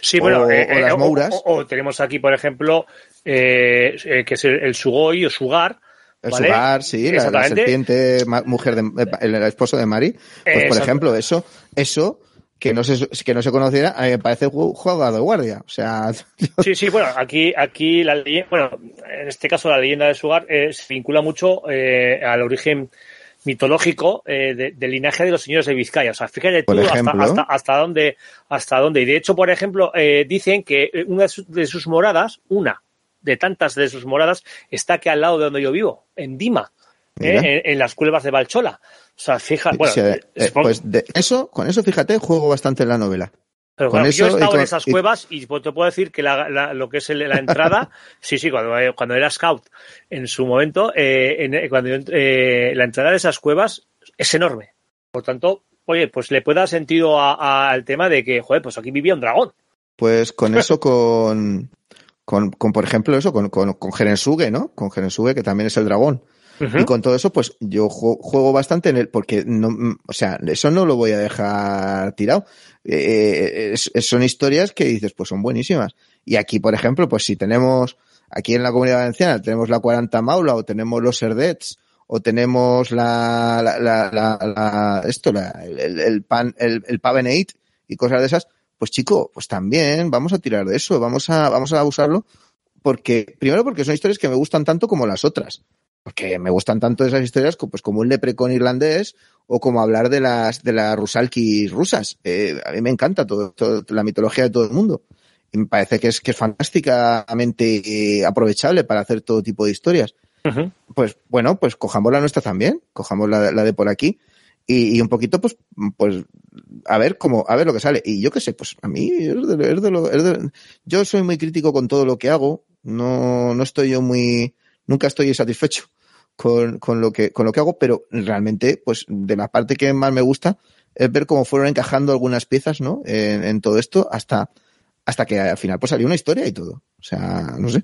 Sí, bueno, O- eh, o las eh, mouras. o- tenemos aquí, por ejemplo, eh, eh, que es el, el Sugoi o Sugar. el ¿vale? Sugar, sí, la, la serpiente mujer de, eh, el, esposo de Mari. Pues, por ejemplo, eso, eso, que no se, que no se conociera, a mí me parece ju- juego de guardia. O sea, Sí, sí, bueno, aquí, aquí la leyenda, bueno, en este caso la leyenda de Sugar eh, se vincula mucho eh, al origen mitológico eh, de- del linaje de los señores de Vizcaya. O sea, fíjate tú hasta, hasta, hasta dónde, hasta dónde. Y de hecho, por ejemplo, eh, dicen que una de sus, de sus moradas, una de tantas de sus moradas, está aquí al lado de donde yo vivo, en Dima, eh, en, en las cuevas de Valchola. O sea, fija, bueno, eh, pues de eso, con eso, fíjate, juego bastante en la novela. Pero Con claro, yo he estado con- en esas cuevas y pues te puedo decir que la, la- lo que es el- la entrada, sí, sí, cuando, eh, cuando era scout en su momento, eh, en- eh, cuando eh, la entrada de esas cuevas es enorme. Por tanto, oye, pues le puede dar sentido a- a- al tema de que, joder, pues aquí vivía un dragón. Pues con eso, con, con, con por ejemplo, eso, con, con, con Gerensuge, ¿no? Con Gerensuge, que también es el dragón. Y con todo eso, pues yo ju- juego bastante en él, porque no, mm, o sea, eso no lo voy a dejar tirado. Eh, es- son historias que dices, pues son buenísimas. Y aquí, por ejemplo, pues si tenemos, aquí en la comunidad valenciana, tenemos la 40 Maula, o tenemos los Erdets, o tenemos la, la, la, la- esto, el, el- el pan, el, el Pavenate y cosas de esas, pues chico, pues también vamos a tirar de eso, vamos a, vamos a usarlo, porque, primero porque son historias que me gustan tanto como las otras porque me gustan tanto esas historias pues como un leprecon irlandés o como hablar de las de las rusalkis rusas. Eh, a mí me encanta todo, todo- la mitología de todo el mundo. Y me parece que es que es fantásticamente eh, aprovechable para hacer todo tipo de historias. Pues bueno, pues cojamos la nuestra también, cojamos la, la de por aquí y, y un poquito pues pues a ver cómo a ver lo que sale y yo qué sé pues a mí es de- es de lo- es de- yo soy muy crítico con todo lo que hago no no estoy yo muy nunca estoy satisfecho con, con lo que con lo que hago pero realmente pues de la parte que más me gusta es ver cómo fueron encajando algunas piezas no en, en todo esto hasta hasta que al final pues salió una historia y todo o sea no sé.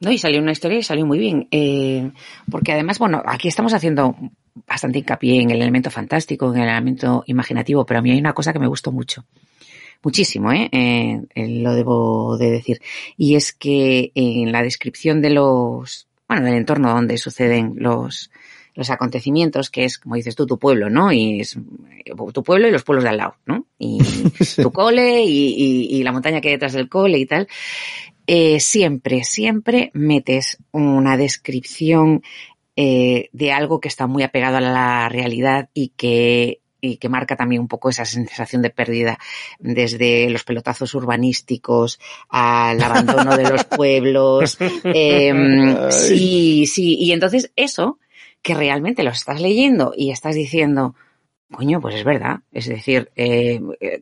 No, y salió una historia y salió muy bien. Eh, porque además, bueno, aquí estamos haciendo bastante hincapié en el elemento fantástico, en el elemento imaginativo, pero a mí hay una cosa que me gustó mucho. Muchísimo, ¿eh? Eh, eh, lo debo de decir. Y es que en la descripción de los, bueno, del entorno donde suceden los, los acontecimientos, que es, como dices tú, tu pueblo, ¿no? Y es eh, tu pueblo y los pueblos de al lado, ¿no? Y tu cole y, y- y la montaña que hay detrás del cole y tal. Eh, siempre, siempre metes una descripción eh, de algo que está muy apegado a la realidad y que, y que marca también un poco esa sensación de pérdida, desde los pelotazos urbanísticos al abandono de los pueblos. Eh, Ay. sí, sí. Y entonces eso, que realmente lo estás leyendo y estás diciendo, coño, pues es verdad. Es decir, eh,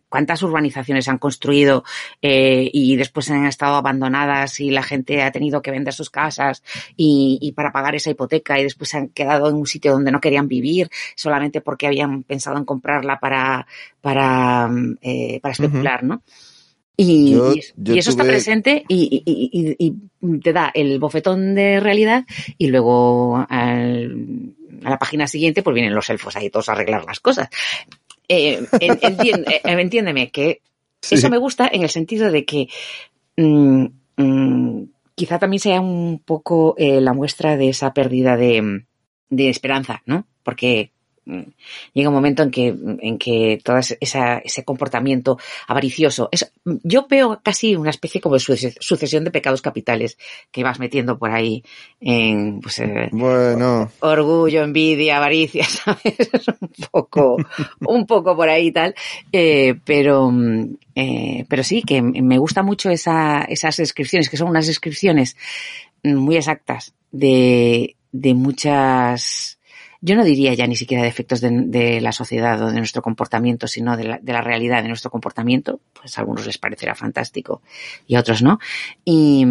cuántas urbanizaciones han construido eh, y después han estado abandonadas y la gente ha tenido que vender sus casas y, y para pagar esa hipoteca y después se han quedado en un sitio donde no querían vivir solamente porque habían pensado en comprarla para, para, mm, eh, para especular, ¿no? Y, Yo- y- yo y eso está presente y, y- y- y te da el bofetón de realidad y luego al- a la página siguiente pues vienen los elfos ahí todos a arreglar las cosas. Eh, entien- eh, entiéndeme que Sí. eso me gusta en el sentido de que mm, mm, quizá también sea un poco eh, la muestra de esa pérdida de, de esperanza, ¿no? Porque llega un momento en que, en que todo esa, ese comportamiento avaricioso, es, yo veo casi una especie como de suce- sucesión de pecados capitales que vas metiendo por ahí en pues, eh, Bueno, orgullo, envidia, avaricia, ¿sabes? Es un poco, un poco por ahí y tal. Eh, pero, eh, pero sí, que me gusta mucho esa, esas descripciones, que son unas descripciones muy exactas de, de muchas, yo no diría ya ni siquiera de efectos de, de la sociedad o de nuestro comportamiento, sino de la, de la realidad de nuestro comportamiento. Pues a algunos les parecerá fantástico y a otros no. Y,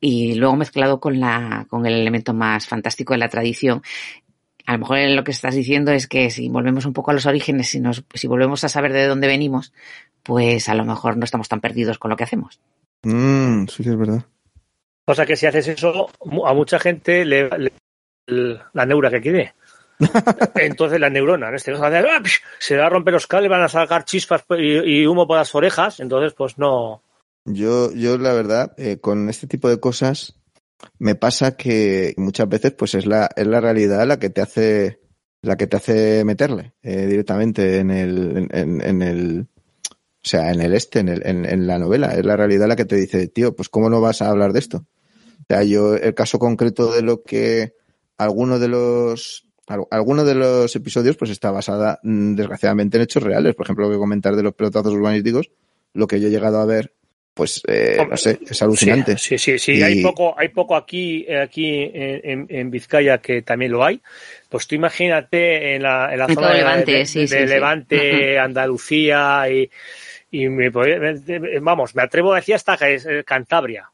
y luego mezclado con la con el elemento más fantástico de la tradición. A lo mejor lo que estás diciendo es que si volvemos un poco a los orígenes, si nos si volvemos a saber de dónde venimos, pues a lo mejor no estamos tan perdidos con lo que hacemos. mm, sí que es verdad. Cosa que si haces eso, a mucha gente le, le- el- la neura que quiere. Entonces la neurona, en este caso, ¡ah! Se va a romper los cables, van a sacar chispas y, y humo por las orejas, entonces pues no. Yo, yo la verdad, eh, con este tipo de cosas, me pasa que muchas veces, pues es la, es la realidad la que te hace, la que te hace meterle eh, directamente en el, en el, o sea, en el este, en, el, en, en la novela. Es la realidad la que te dice, tío, pues cómo no vas a hablar de esto. O sea, yo, el caso concreto de lo que alguno de los, al- alguno de los episodios, pues está basada, mm, desgraciadamente, en hechos reales. Por ejemplo, lo que comentar de los pelotazos urbanísticos, lo que yo he llegado a ver, pues, eh, no sé, es alucinante. Sí, sí, sí, sí. Y- Hay poco, hay poco aquí, eh, aquí en, en- Vizcaya que también lo hay. Pues tú imagínate en la, en la En zona de, Levante, de- sí, de sí, sí. Levante, Andalucía y, y me podría- me- vamos, me atrevo a decir hasta que es eh, Cantabria.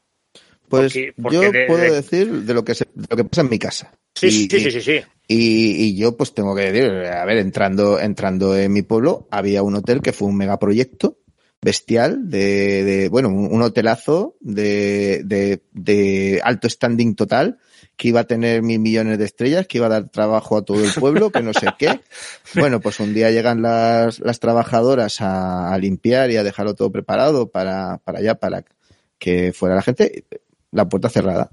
Pues Porque- porque yo de- puedo de- decir de lo que se- de lo que pasa en mi casa. Sí, Y- sí, sí, sí, sí. Y, y yo pues tengo que decir, a ver, entrando, entrando en mi pueblo, había un hotel que fue un megaproyecto bestial de, de bueno, un, un hotelazo de, de, de alto standing total, que iba a tener mil millones de estrellas, que iba a dar trabajo a todo el pueblo, que no sé qué. Bueno, pues un día llegan las, las trabajadoras a, a limpiar y a dejarlo todo preparado para, para allá, para que fuera la gente, la puerta cerrada.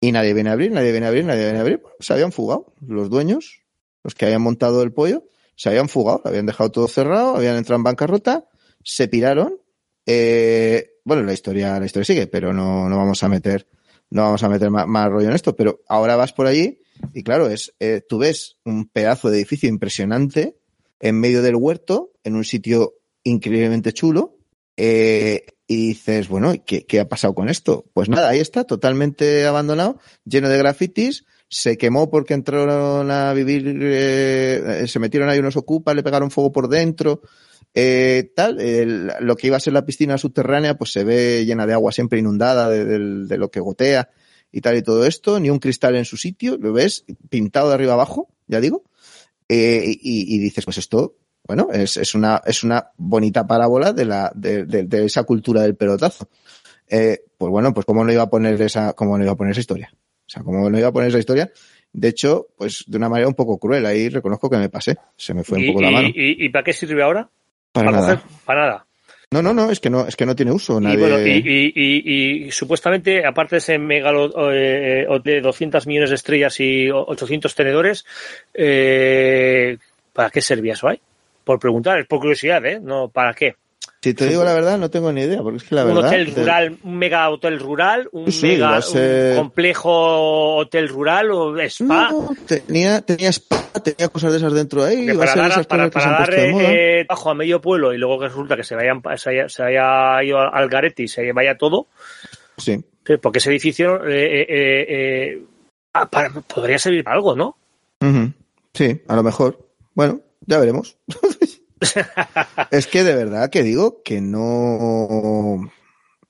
Y nadie viene a abrir, nadie viene a abrir, nadie viene a abrir. Se habían fugado los dueños, los que habían montado el pollo, se habían fugado, habían dejado todo cerrado, habían entrado en bancarrota, se piraron. Eh, bueno, la historia, la historia sigue, pero no, no vamos a meter, no vamos a meter más, más rollo en esto. Pero ahora vas por allí y claro, es, eh, tú ves un pedazo de edificio impresionante en medio del huerto, en un sitio increíblemente chulo, eh, y dices, bueno, ¿qué, ¿qué ha pasado con esto? Pues nada, ahí está, totalmente abandonado, lleno de grafitis, se quemó porque entraron a vivir, eh, se metieron ahí unos ocupas, le pegaron fuego por dentro, eh, tal, lo que iba a ser la piscina subterránea, pues se ve llena de agua siempre inundada de, lo que gotea y tal y todo esto, ni un cristal en su sitio, lo ves pintado de arriba abajo, ya digo, eh, y dices, pues esto, bueno, es, es una, es una bonita parábola de la, de, de- de esa cultura del pelotazo. Eh, pues bueno, pues cómo no iba a poner esa, cómo no iba a poner esa historia. O sea, cómo no iba a poner esa historia. De hecho, pues de una manera un poco cruel. Ahí reconozco que me pasé. Se me fue un ¿Y, poco la mano. y- y para qué sirve ahora? Para nada. coger- Para nada. No, no, no, es que no, es que no tiene uso. Nadie... Y, bueno, y, y- y- y supuestamente, aparte de ese megalo eh, de 200 millones de estrellas y 800 tenedores, eh, ¿para qué servía eso ahí? Por preguntar, es por curiosidad, ¿eh? No, ¿para qué? Si te digo la verdad, no tengo ni idea, porque es que la un verdad. hotel de- rural, un mega hotel rural, un Sí, mega a ser- un complejo hotel rural o spa. No, tenía, tenía spa, tenía cosas de esas dentro ahí. a para ser dar, esas para, para dar eh, bajo a medio pueblo y luego que resulta que se, vayan, se, haya, se haya ido al garete y se vaya todo, Sí. Porque ese edificio eh, eh, eh, ah, para- podría servir para algo, ¿no? Ujú. Sí, a lo mejor. Bueno, ya veremos. es que de verdad que digo que no,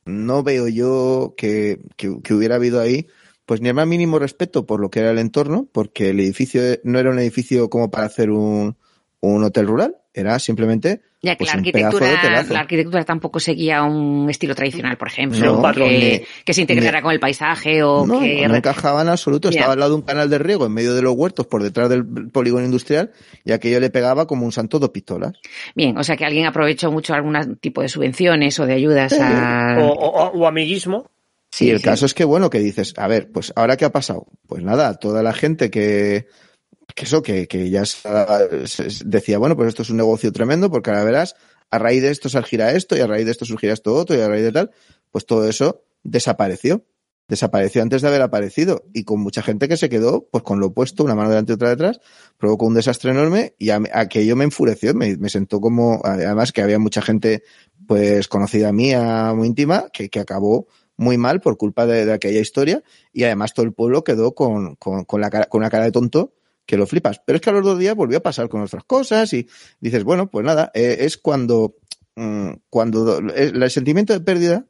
no veo yo que, que, hubiera habido ahí pues ni el más mínimo respeto por lo que era el entorno, porque el edificio no era un edificio como para hacer un, un hotel rural, era simplemente Ya que pues, la un pedazo de arquitectura, la arquitectura tampoco seguía un estilo tradicional, por ejemplo, No, patrón. que, que se integrara con el paisaje o No, que no encajaba en absoluto. Ya. Estaba al lado de un canal de riego en medio de los huertos por detrás del polígono industrial y aquello le pegaba como un santo dos pistolas. Bien, o sea que alguien aprovechó mucho algún tipo de subvenciones o de ayudas a... O, o- o amiguismo. Sí, y el sí. caso es que, bueno, que dices, a ver, pues ahora qué ha pasado. Pues nada, toda la gente que, que eso, que, que ya se- decía, bueno, pues esto es un negocio tremendo porque ahora verás, a raíz de esto surgirá esto y a raíz de esto surgirá esto otro y a raíz de tal, pues todo eso desapareció. Desapareció antes de haber aparecido y con mucha gente que se quedó pues con lo opuesto, una mano delante y otra detrás, provocó un desastre enorme y a- aquello me enfureció, me, me sentó como, además que había mucha gente pues conocida mía, muy íntima, que, que acabó muy mal por culpa de, de aquella historia y además todo el pueblo quedó con, con, con la cara, con una cara de tonto que lo flipas. Pero es que a los dos días volvió a pasar con otras cosas y dices, bueno, pues nada, eh, es cuando, mm, cuando el, el sentimiento de pérdida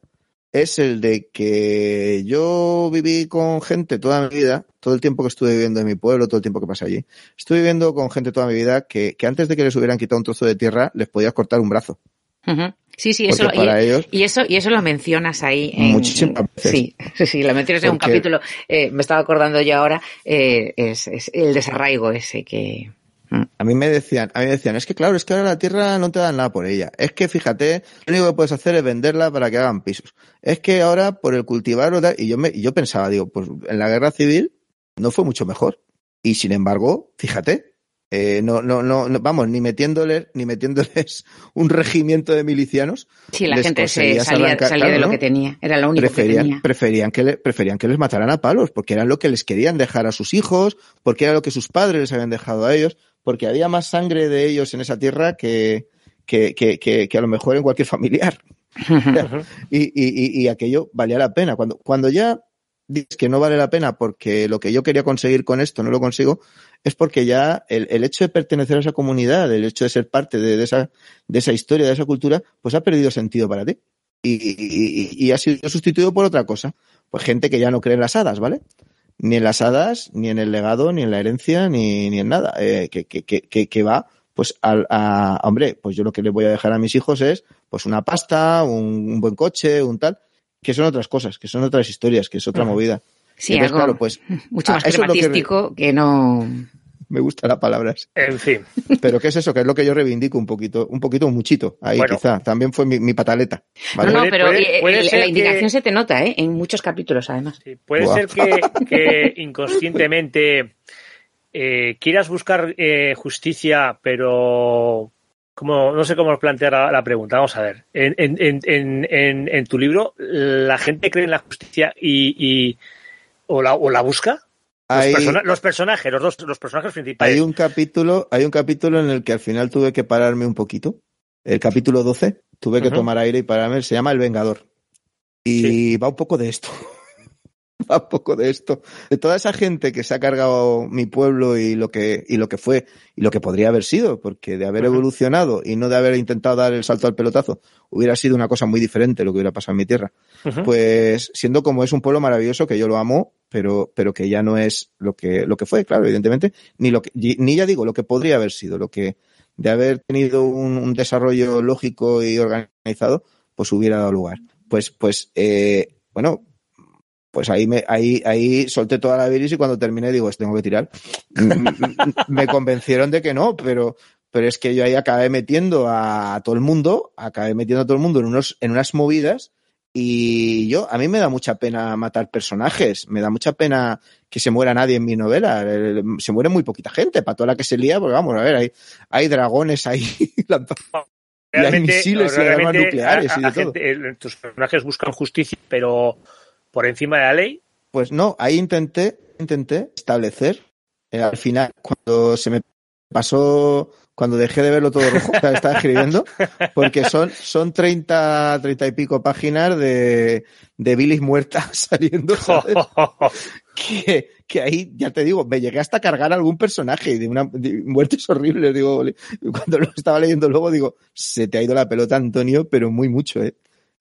es el de que yo viví con gente toda mi vida, todo el tiempo que estuve viviendo en mi pueblo, todo el tiempo que pasé allí, estuve viviendo con gente toda mi vida que, que antes de que les hubieran quitado un trozo de tierra les podías cortar un brazo. Sí, sí, eso, para y, ellos- y eso y eso lo mencionas ahí. En, Muchísimas veces. Sí, sí, sí, lo mencionas en un capítulo. eh, me estaba acordando yo ahora, eh, es, es el desarraigo ese que... Mm. A mí me decían, a mí me decían, es que claro, es que ahora la tierra no te dan nada por ella. Es que fíjate, lo único que puedes hacer es venderla para que hagan pisos. Es que ahora por el cultivar o tal, y yo me, y yo pensaba, digo, pues en la guerra civil no fue mucho mejor. Y sin embargo, fíjate, eh, no, no, no, no- vamos, ni metiéndoles, ni metiéndoles un regimiento de milicianos, Sí, la gente se salía, arrancar- salía de lo ¿no? que tenía. Era lo único que preferían, tenía. preferían que le, preferían que les mataran a palos, porque eran lo que les querían dejar a sus hijos, porque era lo que sus padres les habían dejado a ellos, porque había más sangre de ellos en esa tierra que, que, que, que, que a lo mejor en cualquier familiar. y, y, y, y aquello valía la pena. Cuando, cuando ya dices que no vale la pena porque lo que yo quería conseguir con esto no lo consigo, es porque ya el, el hecho de pertenecer a esa comunidad, el hecho de ser parte de, esa, de esa historia, de esa cultura, pues ha perdido sentido para ti. Y, y, ha sido sustituido por otra cosa. Pues gente que ya no cree en las hadas, ¿vale? Ni en las hadas, ni en el legado, ni en la herencia, ni, ni en nada. Eh, que, que, que, que, va, pues, al, a, hombre, pues yo lo que le voy a dejar a mis hijos es, pues, una pasta, un buen coche, un tal, que son otras cosas, que son otras historias, que es otra movida. Sí, Entonces, algo claro, pues, mucho más lo que- crematístico que no... me gusta la palabra. esa. En fin. Pero ¿qué es eso? Que es lo que yo reivindico un poquito, un poquito, un muchito. Ahí Bueno. quizá. También fue mi, mi pataleta. ¿vale? No, no, pero puede- eh, puede eh, ser la que- indicación se te nota, ¿eh? En muchos capítulos, además. Sí, puede Buah. ser que, que inconscientemente eh, quieras buscar eh, justicia, pero como no sé cómo plantear la, la pregunta. Vamos a ver. En, en, en, en, en- en tu libro, ¿la gente cree en la justicia y, y- o, la, o la busca? Los, Hay, persona- los personajes, los dos, los personajes principales. hay un capítulo, hay un capítulo en el que al final tuve que pararme un poquito. El capítulo 12, tuve que tomar aire y pararme. Se llama El Vengador. Y va un poco de esto. un poco de esto. De toda esa gente que se ha cargado mi pueblo y lo que, y lo que fue, y lo que podría haber sido, porque de haber evolucionado y no de haber intentado dar el salto al pelotazo, hubiera sido una cosa muy diferente lo que hubiera pasado en mi tierra. Pues siendo como es un pueblo maravilloso que yo lo amo, pero, pero que ya no es lo que, lo que fue, claro, evidentemente, ni lo que, ni ya digo lo que podría haber sido, lo que de haber tenido un, un desarrollo lógico y organizado, pues hubiera dado lugar. Pues, pues, eh, bueno, pues ahí me, ahí, ahí solté toda la bilis y cuando terminé digo, tengo que tirar. me convencieron de que no, pero, pero es que yo ahí acabé metiendo a todo el mundo, acabé metiendo a todo el mundo en unos, en unas movidas y yo, a mí me da mucha pena matar personajes, me da mucha pena que se muera nadie en mi novela, se muere muy poquita gente, para toda la que se lía, porque vamos a ver, hay, hay dragones ahí, y hay misiles y armas nucleares a- y de a todo. gente- eh, tus personajes buscan justicia, pero por encima de la ley. Pues no, ahí intenté, intenté establecer, eh, al final, cuando se me pasó, cuando dejé de verlo todo rojo, o sea, estaba escribiendo, porque son, son 30, 30 y pico páginas de, de bilis muertas saliendo, ¿sabes? que, que ahí, ya te digo, me llegué hasta a cargar a algún personaje de una de muertes horribles, digo, cuando lo estaba leyendo luego, digo, se te ha ido la pelota, Antonio, pero muy mucho, eh.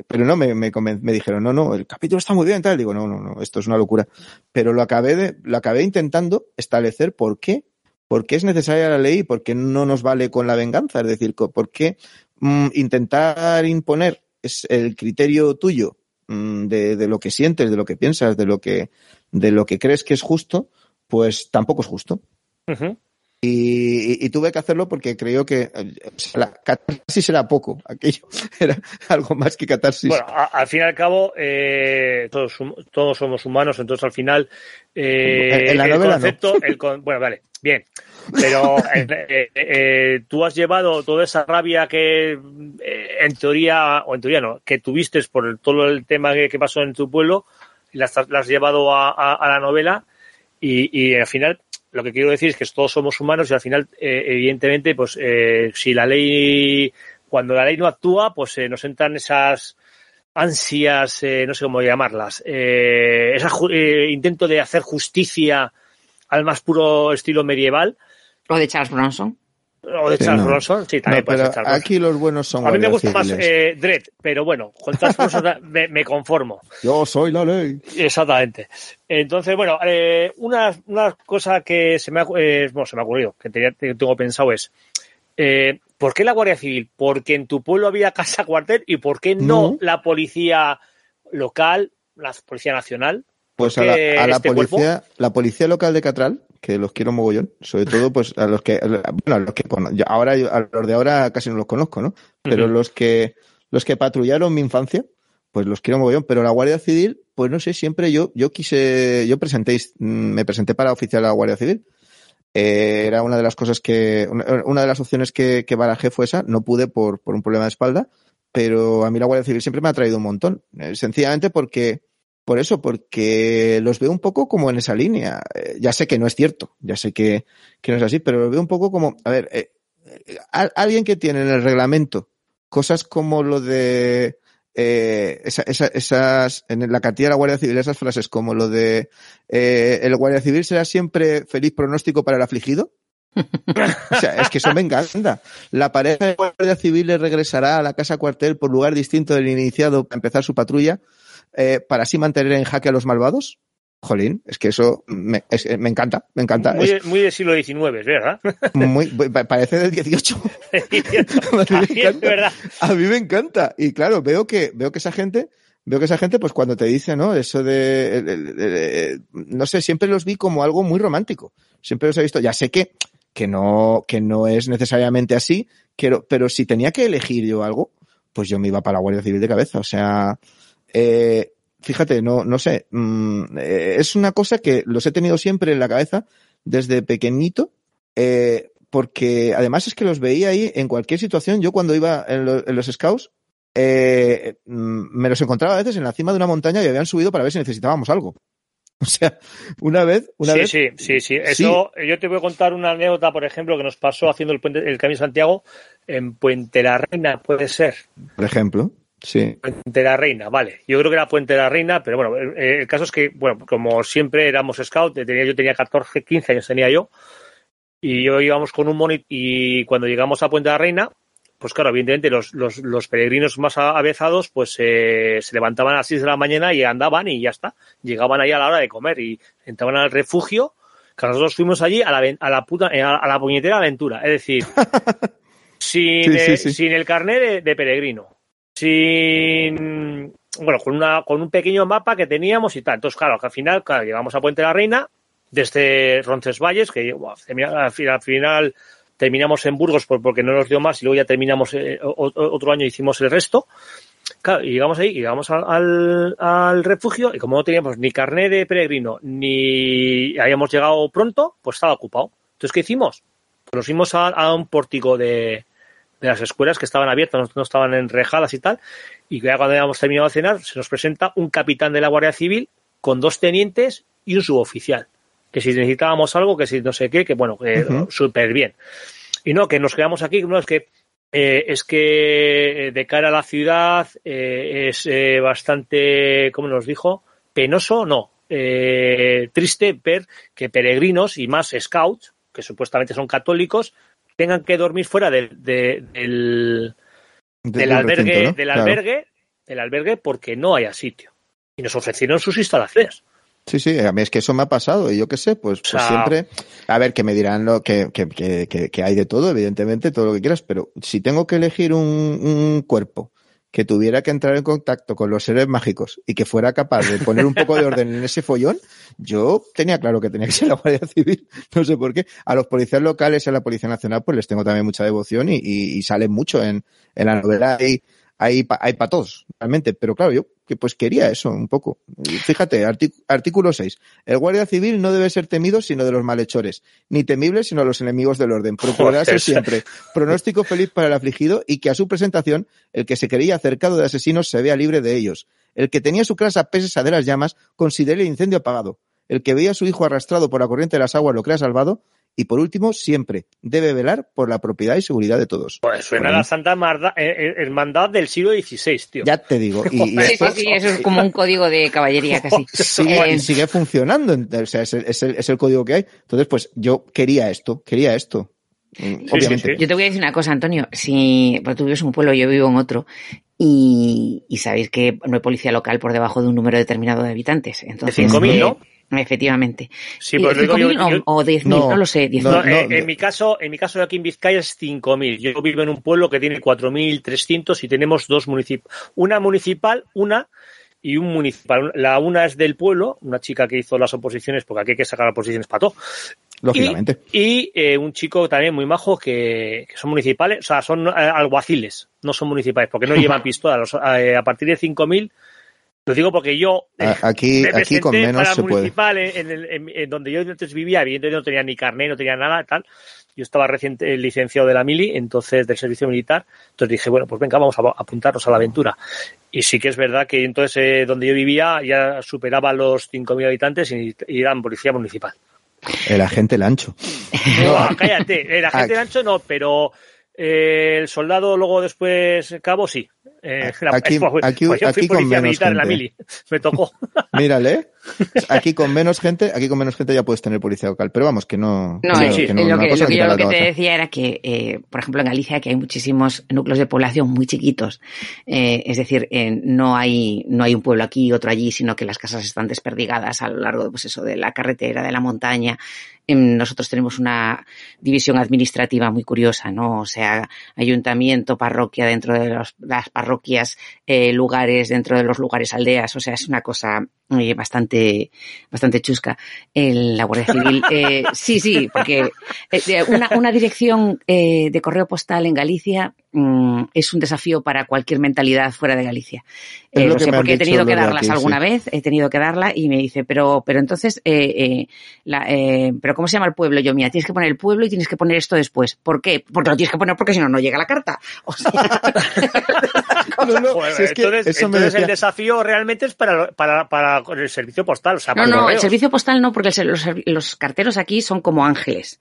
Pero no, me, me, me dijeron, no, no, el capítulo está muy bien, tal. Digo, no, no, no, esto es una locura. Pero lo acabé de, lo acabé intentando establecer por qué, ¿por qué es necesaria la ley y por qué no nos vale con la venganza? Es decir, ¿por qué mm, intentar imponer es el criterio tuyo mm, de, de lo que sientes, de lo que piensas, de lo que, de lo que crees que es justo, pues tampoco es justo. Y, y- y tuve que hacerlo porque creo que eh, la catarsis era poco, aquello era algo más que catarsis. Bueno, a- al fin y al cabo, eh, todos, todos somos humanos, entonces al final eh, En- la el no. concepto, el con- bueno, vale, bien, pero eh, eh, eh, tú has llevado toda esa rabia que eh, en teoría, o en teoría no, que tuviste por el- todo el tema que, que pasó en tu pueblo, y la has, la has llevado a, a- a la novela y, y al final lo que quiero decir es que todos somos humanos y al final, eh, evidentemente, pues eh, si la ley, cuando la ley no actúa, pues eh, nos entran esas ansias, eh, no sé cómo llamarlas, ese intento de hacer justicia al más puro estilo medieval, O de Charles Bronson. O de Sí, Charles no. Bronson, sí, No, también puede ser Charles Bronson. aquí los buenos son A mí me gusta más eh, Dredd, pero bueno, con Charles Bronson me, me conformo. Yo soy la ley. Exactamente. Entonces, bueno, eh, una, una cosa que se me ha, eh, bueno, se me ha ocurrido, que tenía- tengo pensado es, eh, ¿por qué la Guardia Civil? Porque en tu pueblo había casa cuartel y ¿por qué no, No. la policía local, la Policía Nacional? Pues ¿Por a la, qué a la este cuerpo? policía, la policía local de Catral, que los quiero mogollón, sobre todo pues a los que, bueno, a los que ya ahora yo- a los de ahora casi no los conozco, ¿no? Pero los que los que patrullaron mi infancia, pues los quiero mogollón. Pero la Guardia Civil, pues no sé, siempre yo yo quise, yo presenté, mm, me presenté para oficial a la Guardia Civil. Eh, era una de las cosas que, una, una de las opciones que, que barajé fue esa. No pude por, por un problema de espalda, pero a mí la Guardia Civil siempre me ha traído un montón. Eh, sencillamente porque, por eso, porque los veo un poco como en esa línea. Eh, ya sé que no es cierto, ya sé que, no es así, pero los veo un poco como, a ver, eh, eh, alguien que tiene en el reglamento cosas como lo de eh, esa- esa- esas en la cartilla de la Guardia Civil esas frases como lo de eh, el Guardia Civil será siempre feliz pronóstico para el afligido o sea, es que eso me. La pareja de Guardia Civil le regresará a la casa cuartel por lugar distinto del iniciado para empezar su patrulla, eh, para así mantener en jaque a los malvados. Jolín, es que eso me, es- me encanta, me encanta. Muy, Es muy del siglo XIX, ¿verdad? muy, pa- parece del 18. A mí encanta. verdad. A mí me encanta. Y claro, veo que, veo que esa gente, veo que esa gente, pues cuando te dice, ¿no? Eso de, el- el- no sé, siempre los vi como algo muy romántico. Siempre los he visto. Ya sé que, que no, que no es necesariamente así, quiero, pero si tenía que elegir yo algo, pues yo me iba para la Guardia Civil de cabeza. O sea, eh, fíjate, no, no sé, mm, eh, es una cosa que los he tenido siempre en la cabeza desde pequeñito, eh, porque además es que los veía ahí en cualquier situación. Yo cuando iba en, lo- en los scouts, eh, mm, me los encontraba a veces en la cima de una montaña y habían subido para ver si necesitábamos algo. O sea, una vez, una sí, vez. sí, sí, sí. Eso, yo te voy a contar una anécdota, por ejemplo, que nos pasó haciendo el, puente, el Camino de Santiago en Puente la Reina, puede ser. Por ejemplo, sí. Puente la Reina, vale. Yo creo que era Puente la Reina, pero bueno, eh, el caso es que, bueno, como siempre éramos scout, tenía, yo tenía 14, 15 años tenía yo, y yo íbamos con un monitor, y cuando llegamos a Puente la Reina, pues claro, evidentemente los, los, los peregrinos más avezados, pues eh, se levantaban a las 6 de la mañana y andaban y ya está. Llegaban ahí a la hora de comer y entraban al refugio, que nosotros fuimos allí a la, a la puta, eh, a, la puñetera aventura. Es decir, sin, Sí, sí, eh, sí. sin el carnet de, de peregrino, sin bueno, con una, con un pequeño mapa que teníamos y tal. Entonces, claro, que al final, claro, llegamos a Puente de la Reina, desde Roncesvalles, que al final, al final terminamos en Burgos por- porque no nos dio más y luego ya terminamos eh, otro año hicimos el resto. Claro, y llegamos ahí, y llegamos al, al, al refugio y como no teníamos ni carnet de peregrino ni habíamos llegado pronto, pues estaba ocupado. Entonces, ¿qué hicimos? Pues nos fuimos a, a un pórtico de, de las escuelas que estaban abiertas, no, no estaban enrejadas y tal, y ya cuando habíamos terminado de cenar, se nos presenta un capitán de la Guardia Civil con dos tenientes y un suboficial. Que si necesitábamos algo, que si no sé qué, que bueno, Ujú. súper bien. Y no, que nos quedamos aquí, no, es que eh, es que eh, de cara a la ciudad eh, es eh, bastante, como nos dijo, penoso, no, eh, triste ver que peregrinos y más scouts, que supuestamente son católicos, tengan que dormir fuera del, de- del, De- del del albergue, recinto, ¿no? del Claro. albergue, del albergue porque no haya sitio. Y nos ofrecieron sus instalaciones. Sí, sí, a mí es que eso me ha pasado y yo qué sé, pues, pues sea- siempre, a ver, que me dirán lo que, que, que, que, que hay de todo, evidentemente, todo lo que quieras, pero si tengo que elegir un, un cuerpo que tuviera que entrar en contacto con los seres mágicos y que fuera capaz de poner un poco de orden en ese follón, yo tenía claro que tenía que ser la Guardia Civil, no sé por qué. A los policías locales y a la Policía Nacional pues les tengo también mucha devoción y, y, salen mucho en, en la novela, hay, hay, hay para todos, realmente, pero claro, yo que pues quería eso un poco. Fíjate, artículo 6. El guardia civil no debe ser temido sino de los malhechores, ni temible sino a los enemigos del orden. Joder. siempre pronóstico feliz para el afligido y que a su presentación el que se creía cercado de asesinos se vea libre de ellos. El que tenía su casa pesesa de las llamas considere el incendio apagado. El que veía a su hijo arrastrado por la corriente de las aguas lo crea salvado. Y por último, siempre debe velar por la propiedad y seguridad de todos. Pues suena la Santa Marda, eh, eh, Hermandad del siglo XVI, tío. Ya te digo. Y, y Sí, sí, esto- sí, eso es como un código de caballería casi. sigue, Eh, y sigue funcionando. O sea, es el, es, el, es el código que hay. Entonces, pues yo quería esto, quería esto. Mm, Obviamente. sí. Yo te voy a decir una cosa, Antonio. Si pues, tú vives en un pueblo, yo vivo en otro, y, y sabéis que no hay policía local por debajo de un número determinado de habitantes. Entonces, 5.000, eh, ¿no? Efectivamente. Sí, pues lo digo yo- 5.000 o, o 10.000, No, no, lo sé. 10.000. No, No, eh, no, en mi caso, en mi caso aquí en Vizcaya es 5.000. Yo vivo en un pueblo que tiene 4.300 y tenemos dos municipales. Una municipal, una y un municipal. La una es del pueblo, una chica que hizo las oposiciones, porque aquí hay que sacar oposiciones para todo. Lógicamente. Y eh, un chico también muy majo que, que son municipales, o sea, son eh, alguaciles, no son municipales, porque no llevan pistola. Los- eh, a partir de 5.000, lo digo porque yo eh, Aquí, me aquí con menos para se puede. municipal en, en el- en- en donde yo antes vivía, evidentemente no tenía ni carné, no tenía nada, tal. Yo estaba recién eh, licenciado de la mili, entonces del servicio militar. Entonces dije, bueno, pues venga, vamos a apuntarnos a la aventura. Y sí que es verdad que entonces eh, donde yo vivía ya superaba los 5.000 habitantes y, y eran policía municipal. El agente Lancho. No, cállate, el agente Aquí- de ancho no, pero eh, el soldado luego después cabo sí. Eh, la- Aquí- pues, aquí- pues yo fui aquí policía militar en la mili, me tocó. Mírale. Aquí con menos gente, aquí con menos gente ya puedes tener policía local. Pero vamos, que no. No, que sí, no- lo que, lo yo lo que te decía era que, eh, por ejemplo, en Galicia, que hay muchísimos núcleos de población muy chiquitos, eh, es decir, eh, no hay no hay un pueblo aquí y otro allí, sino que las casas están desperdigadas a lo largo de, pues eso, de la carretera, de la montaña. Em, Nosotros tenemos una división administrativa muy curiosa, ¿no? O sea, ayuntamiento, parroquia dentro de los- las parroquias, lugares dentro de los lugares, aldeas. O sea, es una cosa eh, bastante bastante chusca. El, la Guardia Civil, eh, sí, sí, porque eh, una, una dirección eh, de correo postal en Galicia mm, es un desafío para cualquier mentalidad fuera de Galicia. Es Eh, lo lo sé porque he tenido que darlas aquí, alguna sí. vez, he tenido que darla y me dice, pero, pero entonces, eh, eh, la, eh, pero ¿cómo se llama el pueblo? Yo, mira, tienes que poner el pueblo y tienes que poner esto después. ¿Por qué? Porque lo tienes que poner porque si no, no llega la carta. O sea, No, no, Joder, si es que entonces, eso me entonces el desafío realmente es para, para, para el servicio postal, o sea, no, para no, el servicio postal no, porque el los, los carteros aquí son como ángeles.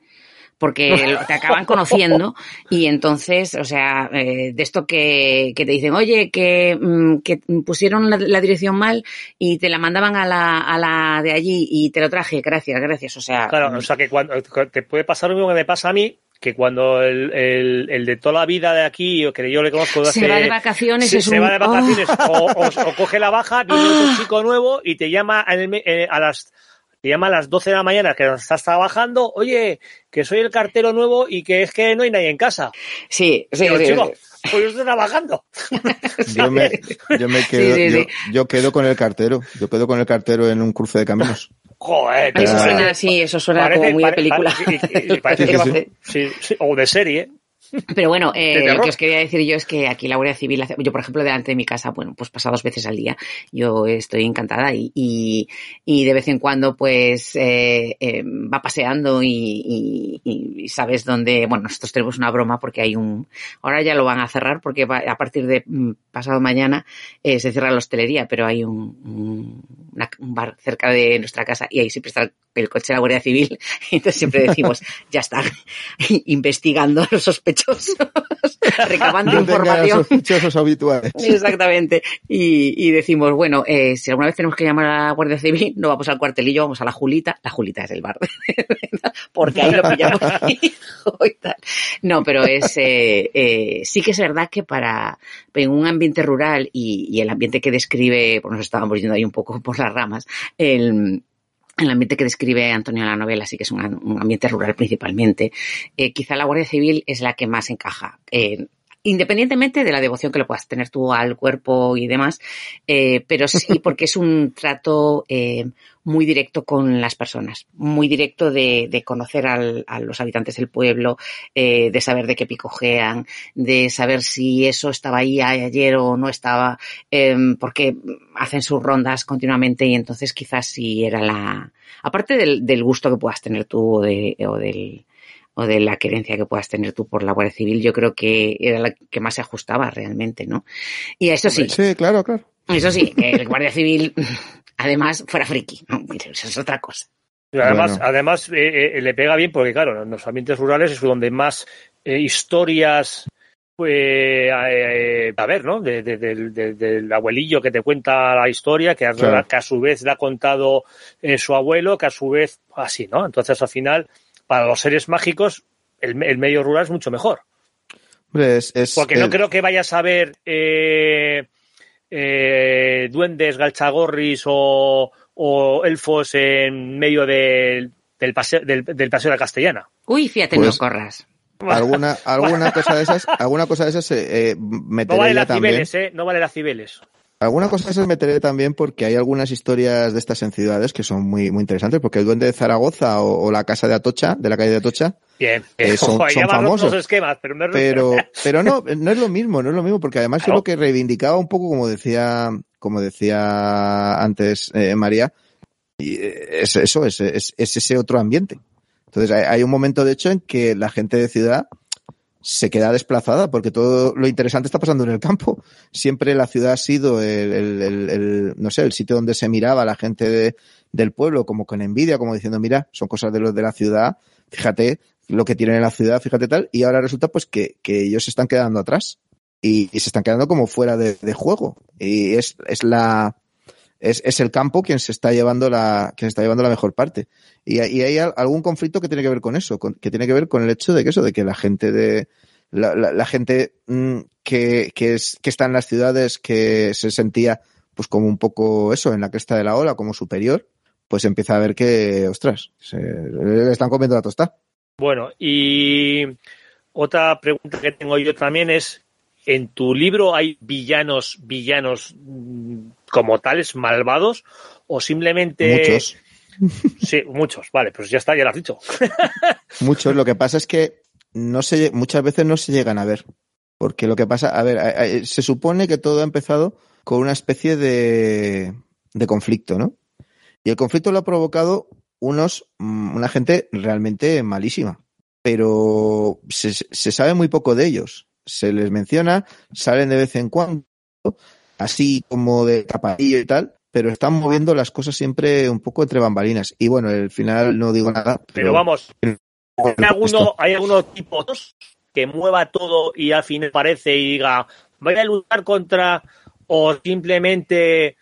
Porque te acaban conociendo y entonces, o sea, eh, de esto que, que te dicen, oye, que, mm, que pusieron la, la dirección mal y te la mandaban a la, a la de allí y te lo traje, gracias, gracias. O sea, Claro, o sea que cuando te puede pasar lo mismo que me pasa a mí, que cuando el, el, el de toda la vida de aquí, o que yo le conozco de Se va de vacaciones, se, es se un- va de vacaciones ¡Oh! o, o- o coge la baja, viene otro chico nuevo y te llama en el eh, a las te llama a las 12 de la mañana que estás trabajando, oye, que soy el cartero nuevo y que es que no hay nadie en casa. sí, sí, Digo, sí, chico, sí. pues yo estoy trabajando. Yo me, yo me quedo, Sí, sí, yo, sí. yo quedo con el cartero. Yo quedo con el cartero en un cruce de caminos. Joder, Eso suena así, eso suena parece- como muy de pare- película. pare- y- y parece Sí, que va- sí. sí, sí, o de serie. Pero bueno, eh, lo que os quería decir yo es que aquí la Guardia Civil, hace- yo por ejemplo delante de mi casa, bueno, pues pasa dos veces al día, yo estoy encantada y, y, y de vez en cuando pues eh, eh, va paseando y, sabes dónde, bueno, nosotros tenemos una broma porque hay un, ahora ya lo van a cerrar porque va- a partir de mm, pasado mañana eh, se cierra la hostelería, pero hay un, un, una- un bar cerca de nuestra casa y ahí siempre está el, coche de la Guardia Civil, entonces siempre decimos, ya está, investigando a los sospechosos, recabando No información. sospechosos habituales. Exactamente. Y, y decimos, bueno, eh, si alguna vez tenemos que llamar a la Guardia Civil, no vamos al cuartelillo, vamos a la Julita. La Julita es el bar, porque ahí lo pillamos y tal. No, pero es, eh, eh, sí que es verdad que para, en un ambiente rural y, y el ambiente que describe, pues nos estábamos yendo ahí un poco por las ramas, el, el ambiente que describe Antonio en la novela sí que es un, un ambiente rural principalmente. Eh, quizá la Guardia Civil es la que más encaja. Eh, independientemente de la devoción que le puedas tener tú al cuerpo y demás, eh, pero sí porque es un trato eh, muy directo con las personas, muy directo de, de conocer al, a los habitantes del pueblo, eh, de saber de qué picojean, de saber si eso estaba ahí ayer o no estaba, eh, porque hacen sus rondas continuamente y entonces quizás sí era la, aparte del, del gusto que puedas tener tú o, de, o del, o de la querencia que puedas tener tú por la Guardia Civil, yo creo que era la que más se ajustaba realmente, ¿no? Y eso sí, Sí, claro, claro. eso sí, que el Guardia Civil además fuera friki, ¿no? eso es otra cosa. Y además, Bueno. además eh, eh, le pega bien porque, claro, en los ambientes rurales es donde más eh, historias pues, eh, a ver, ¿no? De- de- del- de- del abuelillo que te cuenta la historia, que a, Claro. que a su vez le ha contado eh, su abuelo, que a su vez así, ¿no? Entonces, al final, para los seres mágicos, el, el medio rural es mucho mejor. Hombre, es, es- Porque no el- creo que vayas a ver eh, eh, duendes, galchagorris o, o elfos en medio del, del, paseo, del, del paseo de la castellana. Uy, fíjate, Pues- no corras. alguna, alguna cosa de esas, alguna cosa de esas eh, eh, meteré No vale las también. cibeles, ¿eh? No vale las cibeles. Alguna cosa de esas meteré también porque hay algunas historias de estas en ciudades que son muy, muy interesantes, porque el duende de Zaragoza o, o la casa de Atocha, de la calle de Atocha, Bien. Eh, son- Ojo, son famosos. esquemas, pero no es pero, pero no, no es lo mismo, no es lo mismo, porque además yo Claro. lo que reivindicaba un poco, como decía, como decía antes eh, María, y, eh, es eso, es, es, es ese otro ambiente. Entonces hay, hay un momento, de hecho, en que la gente de ciudad se queda desplazada porque todo lo interesante está pasando en el campo. Siempre la ciudad ha sido el, el- el- no sé, el sitio donde se miraba la gente de- del pueblo como con envidia, como diciendo, mira, son cosas de los de la ciudad, fíjate lo que tienen en la ciudad, fíjate tal, y ahora resulta pues que, ellos se están quedando atrás y, y se están quedando como fuera de, de juego. Y es, es la, es, es el campo quien se está llevando la, quien se está llevando la mejor parte. Y, y hay al- algún conflicto que tiene que ver con eso, que tiene que ver con el hecho de que eso, de que la gente de, la gente mm, que, que, es, que está en las ciudades que se sentía pues como un poco eso, en la cresta de la ola, como superior, pues empieza a ver que, ostras, se, le están comiendo la tostada. Bueno, y otra pregunta que tengo yo también es, ¿en tu libro hay villanos, villanos mm, como tales, malvados? ¿O simplemente... Muchos, Sí, muchos, vale, pues ya está, ya lo has dicho. muchos. Lo que pasa es que no se, muchas veces no se llegan a ver. Porque lo que pasa, a ver, se supone que todo ha empezado con una especie de, de conflicto, ¿no? Y el conflicto lo ha provocado unos, mm, una gente realmente malísima. Pero se, se sabe muy poco de ellos. Se les menciona, salen de vez en cuando, así como de tapadillo y tal, pero están moviendo las cosas siempre un poco entre bambalinas. Y bueno, al final no digo nada. Pero Pero, vamos, ¿hay alguno, ¿hay alguno tipo dos que mueva todo y al final parece y diga, voy a luchar contra, o simplemente,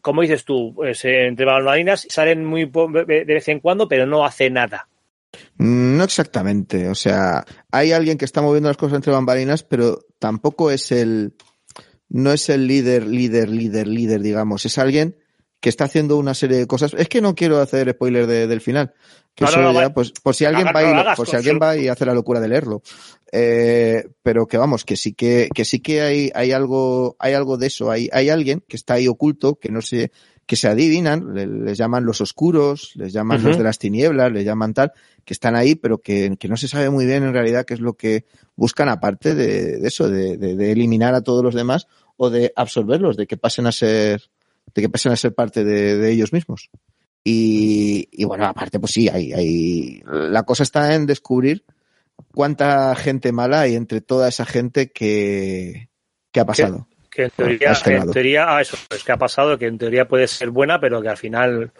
como dices tú, pues, eh, entre bambalinas salen muy de vez en cuando, pero no hace nada? No exactamente. O sea, hay alguien que está moviendo las cosas entre bambalinas, pero tampoco es el, no es el líder, líder, líder, líder, digamos. Es alguien que está haciendo una serie de cosas. Es que no quiero hacer spoiler de- del final. Que No, no, eso no, ya, vale. pues, por si alguien Haga- va y, hagas, por si alguien va y hace la locura de leerlo. Eh, pero que vamos, que sí que, que sí que hay, hay algo, hay algo de eso. Hay, hay alguien que está ahí oculto, que no se, que se adivinan, le- les llaman los oscuros, les llaman los de las tinieblas, les llaman tal, que están ahí, pero que, que no se sabe muy bien en realidad qué es lo que buscan aparte de, de eso, de, de- de eliminar a todos los demás o de absorberlos, de que pasen a ser, de que pasen a ser parte de, de ellos mismos. Y, y bueno, aparte, pues sí, hay, hay, la cosa está en descubrir cuánta gente mala hay entre toda esa gente que, que ha pasado. Que en teoría, en teoría, ah, eso es que ha pasado, que en teoría puede ser buena, pero que al final,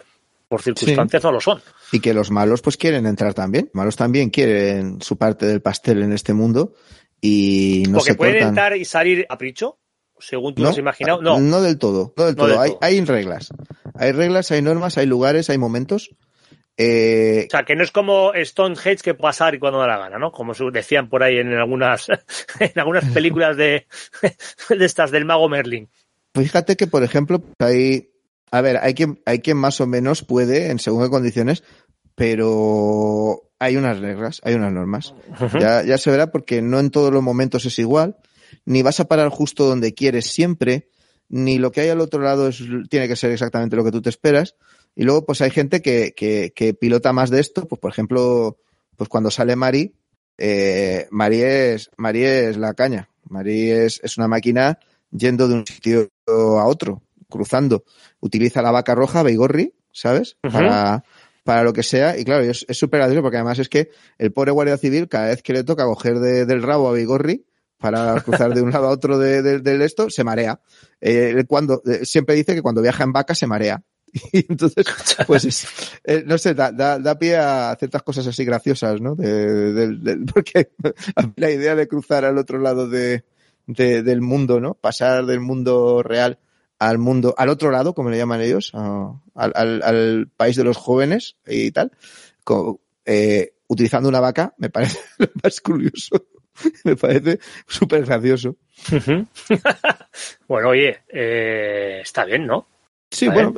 por circunstancias, no lo son. Y que los malos pues quieren entrar también. Malos también quieren su parte del pastel en este mundo y no Porque se pueden cortan. entrar y salir a pricho, según tú no, has imaginado. No, no del todo, no del No todo. del hay, todo. hay reglas. Hay reglas, hay normas, hay lugares, hay momentos. Eh, O sea, que no es como Stonehenge que pasar y cuando da la gana, ¿no? Como decían por ahí en algunas, en algunas películas de, de estas del mago Merlin. fíjate que, por ejemplo, hay, A ver, hay quien, hay quien más o menos puede, en según qué condiciones, pero hay unas reglas, hay unas normas. ya, ya se verá porque no en todos los momentos es igual, ni vas a parar justo donde quieres siempre, ni lo que hay al otro lado es, tiene que ser exactamente lo que tú te esperas. Y luego, pues hay gente que, que, que pilota más de esto, pues por ejemplo, pues cuando sale Mari, eh, Mari, es, Mari es la caña. Mari es, es una máquina yendo de un sitio a otro, cruzando. Utiliza la vaca roja, Beigorri, ¿sabes? Para, para lo que sea. Y claro, es es súper porque además es que el pobre guardia civil, cada vez que le toca coger de- del rabo a Beigorri para cruzar de un lado a otro de, de- del esto, se marea. Eh, cuando, eh, siempre dice que cuando viaja en vaca se marea. Y entonces, pues es, eh, no sé, da, da, da pie a ciertas cosas así graciosas, ¿no? De, porque la idea de cruzar al otro lado de, de- del mundo, ¿no? Pasar del mundo real al mundo, al otro lado, como le llaman ellos, a- al, al- al país de los jóvenes y tal, co- eh, utilizando una vaca, me parece lo más curioso. Me parece súper gracioso. Bueno, oye, eh, está bien, ¿no? Sí, bueno,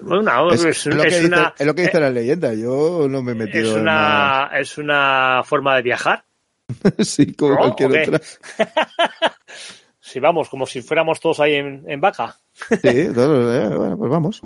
es, es, es lo que es dice, una, es lo que dice eh, la leyenda. Yo no me he metido es en una, es una forma de viajar. Sí, como ¿No? cualquier otra. Si vamos, como si fuéramos todos ahí en, en vaca. Sí, eh, bueno, pues vamos.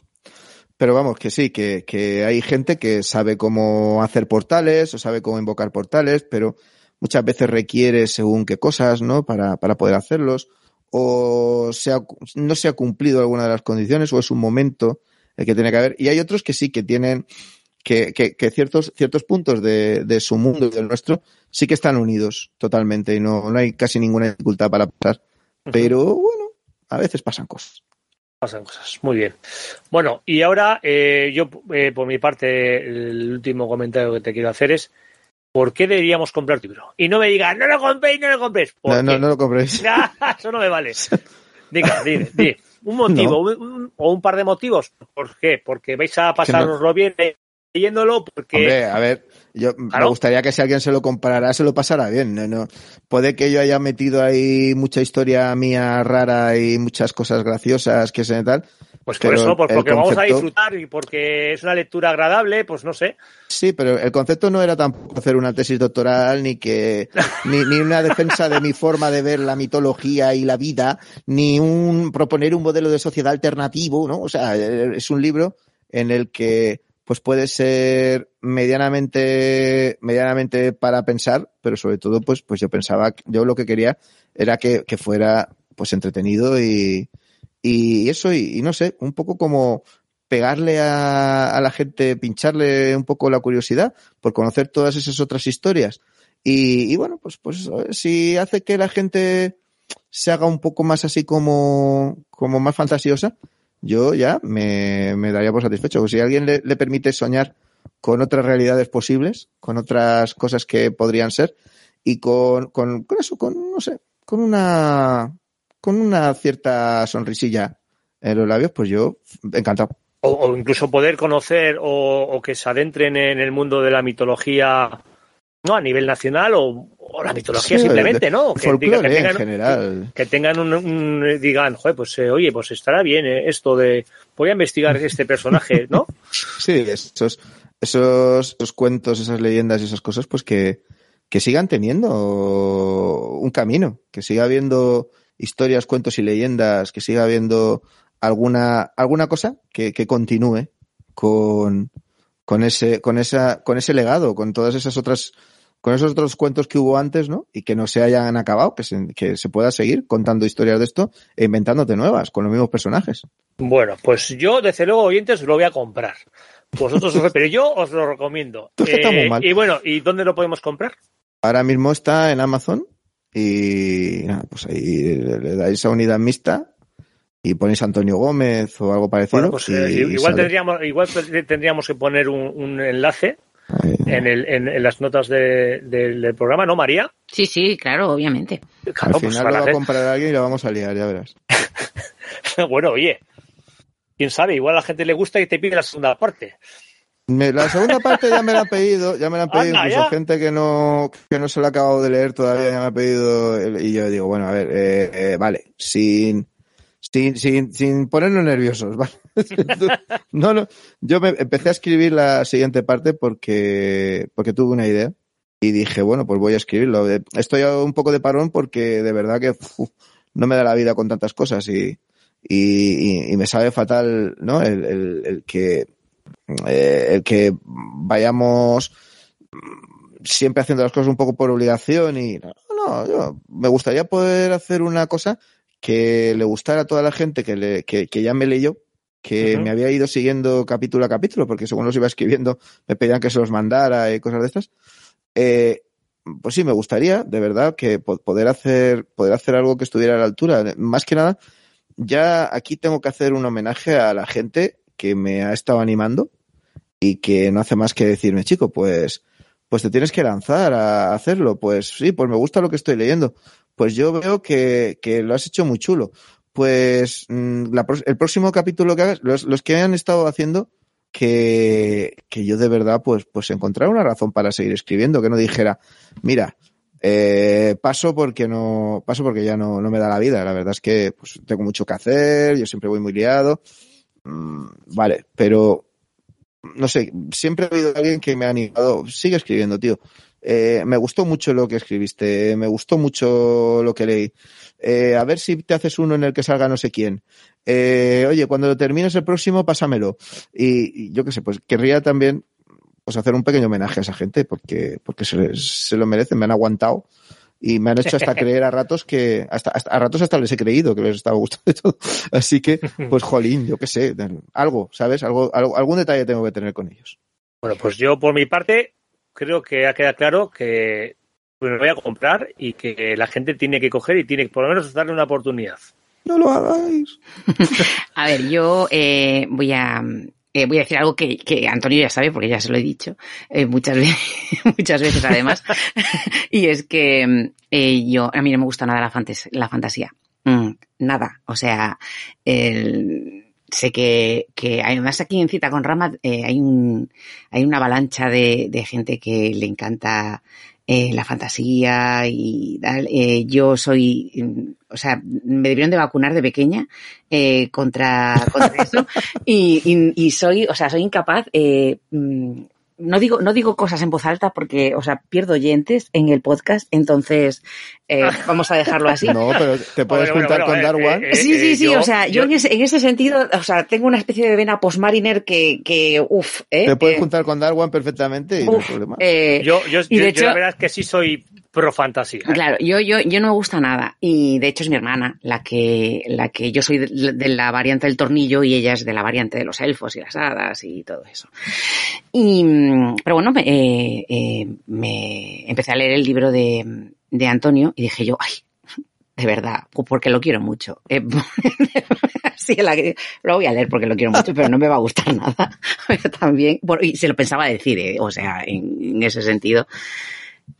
Pero vamos, que sí, que, que hay gente que sabe cómo hacer portales o sabe cómo invocar portales, pero muchas veces requiere según qué cosas, ¿no? Para, para poder hacerlos. O se ha- no se ha cumplido alguna de las condiciones o es un momento el que tiene que haber. Y hay otros que sí, que tienen, que, que, que ciertos, ciertos puntos de, de su mundo y del nuestro sí que están unidos totalmente y no, no hay casi ninguna dificultad para pasar. Pero bueno, a veces pasan cosas. Pasan cosas. Muy bien. Bueno, y ahora eh, yo, eh, por mi parte, el último comentario que te quiero hacer es ¿por qué deberíamos comprar tu libro? Y no me digas, no lo compréis, no lo compréis. ¿Por No, no, no lo compréis. Eso no me vale. Diga, dime, dime. Un motivo un- un- o un par de motivos. ¿Por qué? Porque vais a pasárnoslo bien leyéndolo, porque Hombre, a ver, yo me Claro. gustaría que si alguien se lo comprara, se lo pasara bien. No, no. Puede que yo haya metido ahí mucha historia mía rara y muchas cosas graciosas que se tal. pues por eso, porque vamos a concepto- disfrutar y porque es una lectura agradable, pues no sé. Sí, pero el concepto no era tampoco hacer una tesis doctoral, ni que, ni, ni una defensa de mi forma de ver la mitología y la vida, ni un proponer un modelo de sociedad alternativo, ¿no? O sea, es un libro en el que pues puede ser medianamente, medianamente para pensar, pero sobre todo, pues, pues yo pensaba, yo lo que quería era que, que fuera, pues entretenido y, y eso, y, no sé, un poco como pegarle a, a la gente, pincharle un poco la curiosidad por conocer todas esas otras historias. Y, y bueno, pues, pues si hace que la gente se haga un poco más así como, como más fantasiosa, yo ya me, me daría por satisfecho. Si alguien le, permite soñar con otras realidades posibles, con otras cosas que podrían ser, y con, con, con eso, con, no sé, con una, con una cierta sonrisilla en los labios, pues yo encantado. O, o incluso poder conocer o, o que se adentren en el mundo de la mitología, ¿no? A nivel nacional o, o la mitología Sí, simplemente, ¿no? Que, diga- que tengan, en general. que tengan un, un- digan, joder, pues eh, oye, pues estará bien eh, esto de voy a investigar este personaje, ¿no? Sí, esos, esos, esos cuentos, esas leyendas y esas cosas, pues que, que sigan teniendo un camino, que siga habiendo historias, cuentos y leyendas, que siga habiendo alguna, alguna cosa que, que continúe con, con ese, con esa, con ese legado, con todas esas otras, con esos otros cuentos que hubo antes, ¿no? Y que no se hayan acabado, que se, que se pueda seguir contando historias de esto e inventándote nuevas, con los mismos personajes. Bueno, pues yo, desde luego, oyentes, lo voy a comprar. Vosotros, os- pero yo os lo recomiendo. Está muy mal. Y bueno, ¿y dónde lo podemos comprar? Ahora mismo está en Amazon y nada, pues ahí le, dais a unidad mixta y ponéis Antonio Gómez o algo parecido. Bueno, pues y- eh, igual sale. tendríamos, igual tendríamos que poner un, un enlace. En, el, en, en las notas de- del- del programa, ¿no, María? Sí, sí, claro, obviamente. Claro, Al pues final lo para va a comprar alguien y lo vamos a liar, ya verás. bueno, oye, quién sabe, igual a la gente le gusta y te pide la segunda parte. Me- la segunda parte ya me la han pedido, ya me la han pedido Anda, incluso ya. gente que no, que no se la ha acabado de leer todavía, ya me ha pedido, el- y yo digo, bueno, a ver, eh, eh, vale, sin, sin, sin, sin ponernos nerviosos, ¿vale? no, no, yo me empecé a escribir la siguiente parte porque, porque tuve una idea y dije, bueno, pues voy a escribirlo. Estoy un poco de parón porque de verdad que no me da la vida con tantas cosas y, y, y me sabe fatal, ¿no? El, el, el que, eh, el que vayamos siempre haciendo las cosas un poco por obligación y no, no, yo me gustaría poder hacer una cosa que le gustara a toda la gente que, le, que, que ya me leyó, que me había ido siguiendo capítulo a capítulo, porque según los iba escribiendo me pedían que se los mandara y cosas de estas. Eh, pues sí, me gustaría, de verdad, que po- poder hacer, poder hacer algo que estuviera a la altura. Más que nada, ya aquí tengo que hacer un homenaje a la gente que me ha estado animando y que no hace más que decirme, chico, pues, pues te tienes que lanzar a hacerlo. Pues sí, pues me gusta lo que estoy leyendo. Pues yo veo que, que lo has hecho muy chulo. Pues mm, la el próximo capítulo que hagas, los, los que han estado haciendo, que, que yo de verdad, pues, pues encontrar una razón para seguir escribiendo, que no dijera, mira, eh, paso porque no, paso porque ya no, no me da la vida. La verdad es que pues, tengo mucho que hacer, yo siempre voy muy liado. Mm, vale, pero no sé, siempre he oído a alguien que me ha animado. Sigue escribiendo, tío. Eh, me gustó mucho lo que escribiste, me gustó mucho lo que leí. Eh, a ver si te haces uno en el que salga no sé quién. Eh, oye, cuando lo termines el próximo, pásamelo. Y, y yo qué sé, pues querría también pues hacer un pequeño homenaje a esa gente porque, porque se, se lo merecen, me han aguantado y me han hecho hasta creer a ratos que, hasta, hasta a ratos hasta les he creído que les estaba gustando todo. Así que, pues jolín, yo qué sé, algo, ¿sabes? Algo, algo, algún detalle tengo que tener con ellos. Bueno, pues yo por mi parte creo que ha quedado claro que me lo voy a comprar y que la gente tiene que coger y tiene que por lo menos darle una oportunidad. No lo hagáis. A ver, yo eh, voy a eh, voy a decir algo que, que, Antonio ya sabe, porque ya se lo he dicho eh, muchas veces, muchas veces además, y es que eh, yo, a mí no me gusta nada la, fantas la fantasía. Mm, nada. O sea, el, sé que, que además aquí en Cita con Rama eh, hay, un, hay una avalancha de, de gente que le encanta eh, la fantasía y tal. Eh, yo soy, o sea, me debieron de vacunar de pequeña eh, contra, contra eso y, y, y, soy, o sea, soy incapaz. Eh, no digo, no digo cosas en voz alta porque, o sea, pierdo oyentes en el podcast, entonces eh, vamos a dejarlo así. No, pero te puedes Bueno, juntar bueno, con Darwan. eh, eh, Sí, sí, sí, yo- o sea, yo, yo- en, ese, en ese sentido, o sea, tengo una especie de vena postmariner que, que uff, ¿eh? Te puedes Eh, juntar con Darwan perfectamente y no hay problema. eh, Yo, yo, y yo- de yo la hecho- verdad es que sí soy pro fantasía. ¿eh? Claro, yo, yo, yo no me gusta nada. Y de hecho es mi hermana, la que, la que yo soy de, de la variante del tornillo y ella es de la variante de los elfos y las hadas y todo eso. Y, pero bueno, me, eh, eh, me empecé a leer el libro de, de Antonio y dije yo, ay, de verdad, porque lo quiero mucho. Sí, la lo voy a leer porque lo quiero mucho, pero no me va a gustar nada. También, y se lo pensaba decir, o sea, en ese sentido.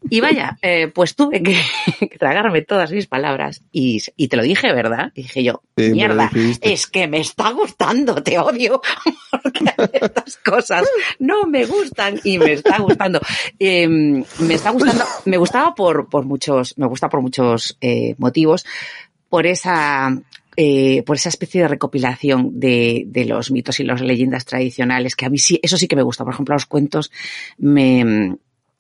Y vaya, eh, pues tuve que, que tragarme todas mis palabras y, y te lo dije, ¿verdad? Y dije yo, Sí, mierda, es que me está gustando, te odio, porque estas cosas no me gustan y me está gustando. Eh, me está gustando, me gustaba por, por muchos, me gusta por muchos eh, motivos, por esa eh, por esa especie de recopilación de, de los mitos y las leyendas tradicionales, que a mí sí, eso sí que me gusta. Por ejemplo, los cuentos me,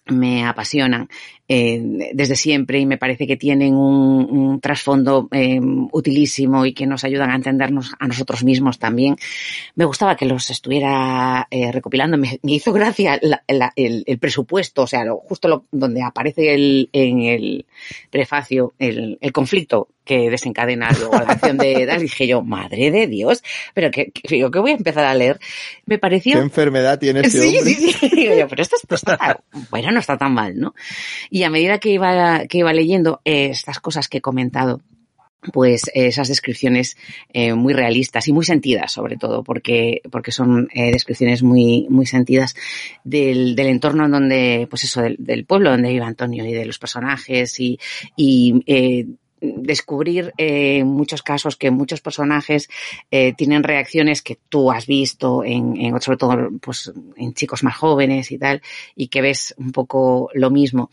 me apasionan eh, desde siempre y me parece que tienen un, un trasfondo eh, utilísimo y que nos ayudan a entendernos a nosotros mismos también. Me gustaba que los estuviera eh, recopilando. Me, hizo gracia el, el presupuesto, o sea, lo- justo lo- donde aparece el, en el prefacio el, el conflicto que desencadena luego la acción de Dal. Dije yo, madre de Dios, pero que, que, digo, que voy a empezar a leer. Me ¿Qué pareció enfermedad tiene este Sí, hombre? sí, sí. Digo yo, pero esto, esto está, bueno, no está tan mal, ¿no? Y a medida que iba, que iba leyendo eh, estas cosas que he comentado, pues eh, esas descripciones eh, muy realistas y muy sentidas, sobre todo, porque, porque son eh, descripciones muy, muy sentidas del, del entorno en donde, pues eso, del, del pueblo donde vive Antonio y de los personajes y, y eh, descubrir eh, en muchos casos que muchos personajes eh, tienen reacciones que tú has visto en, en sobre todo pues en chicos más jóvenes y tal y que ves un poco lo mismo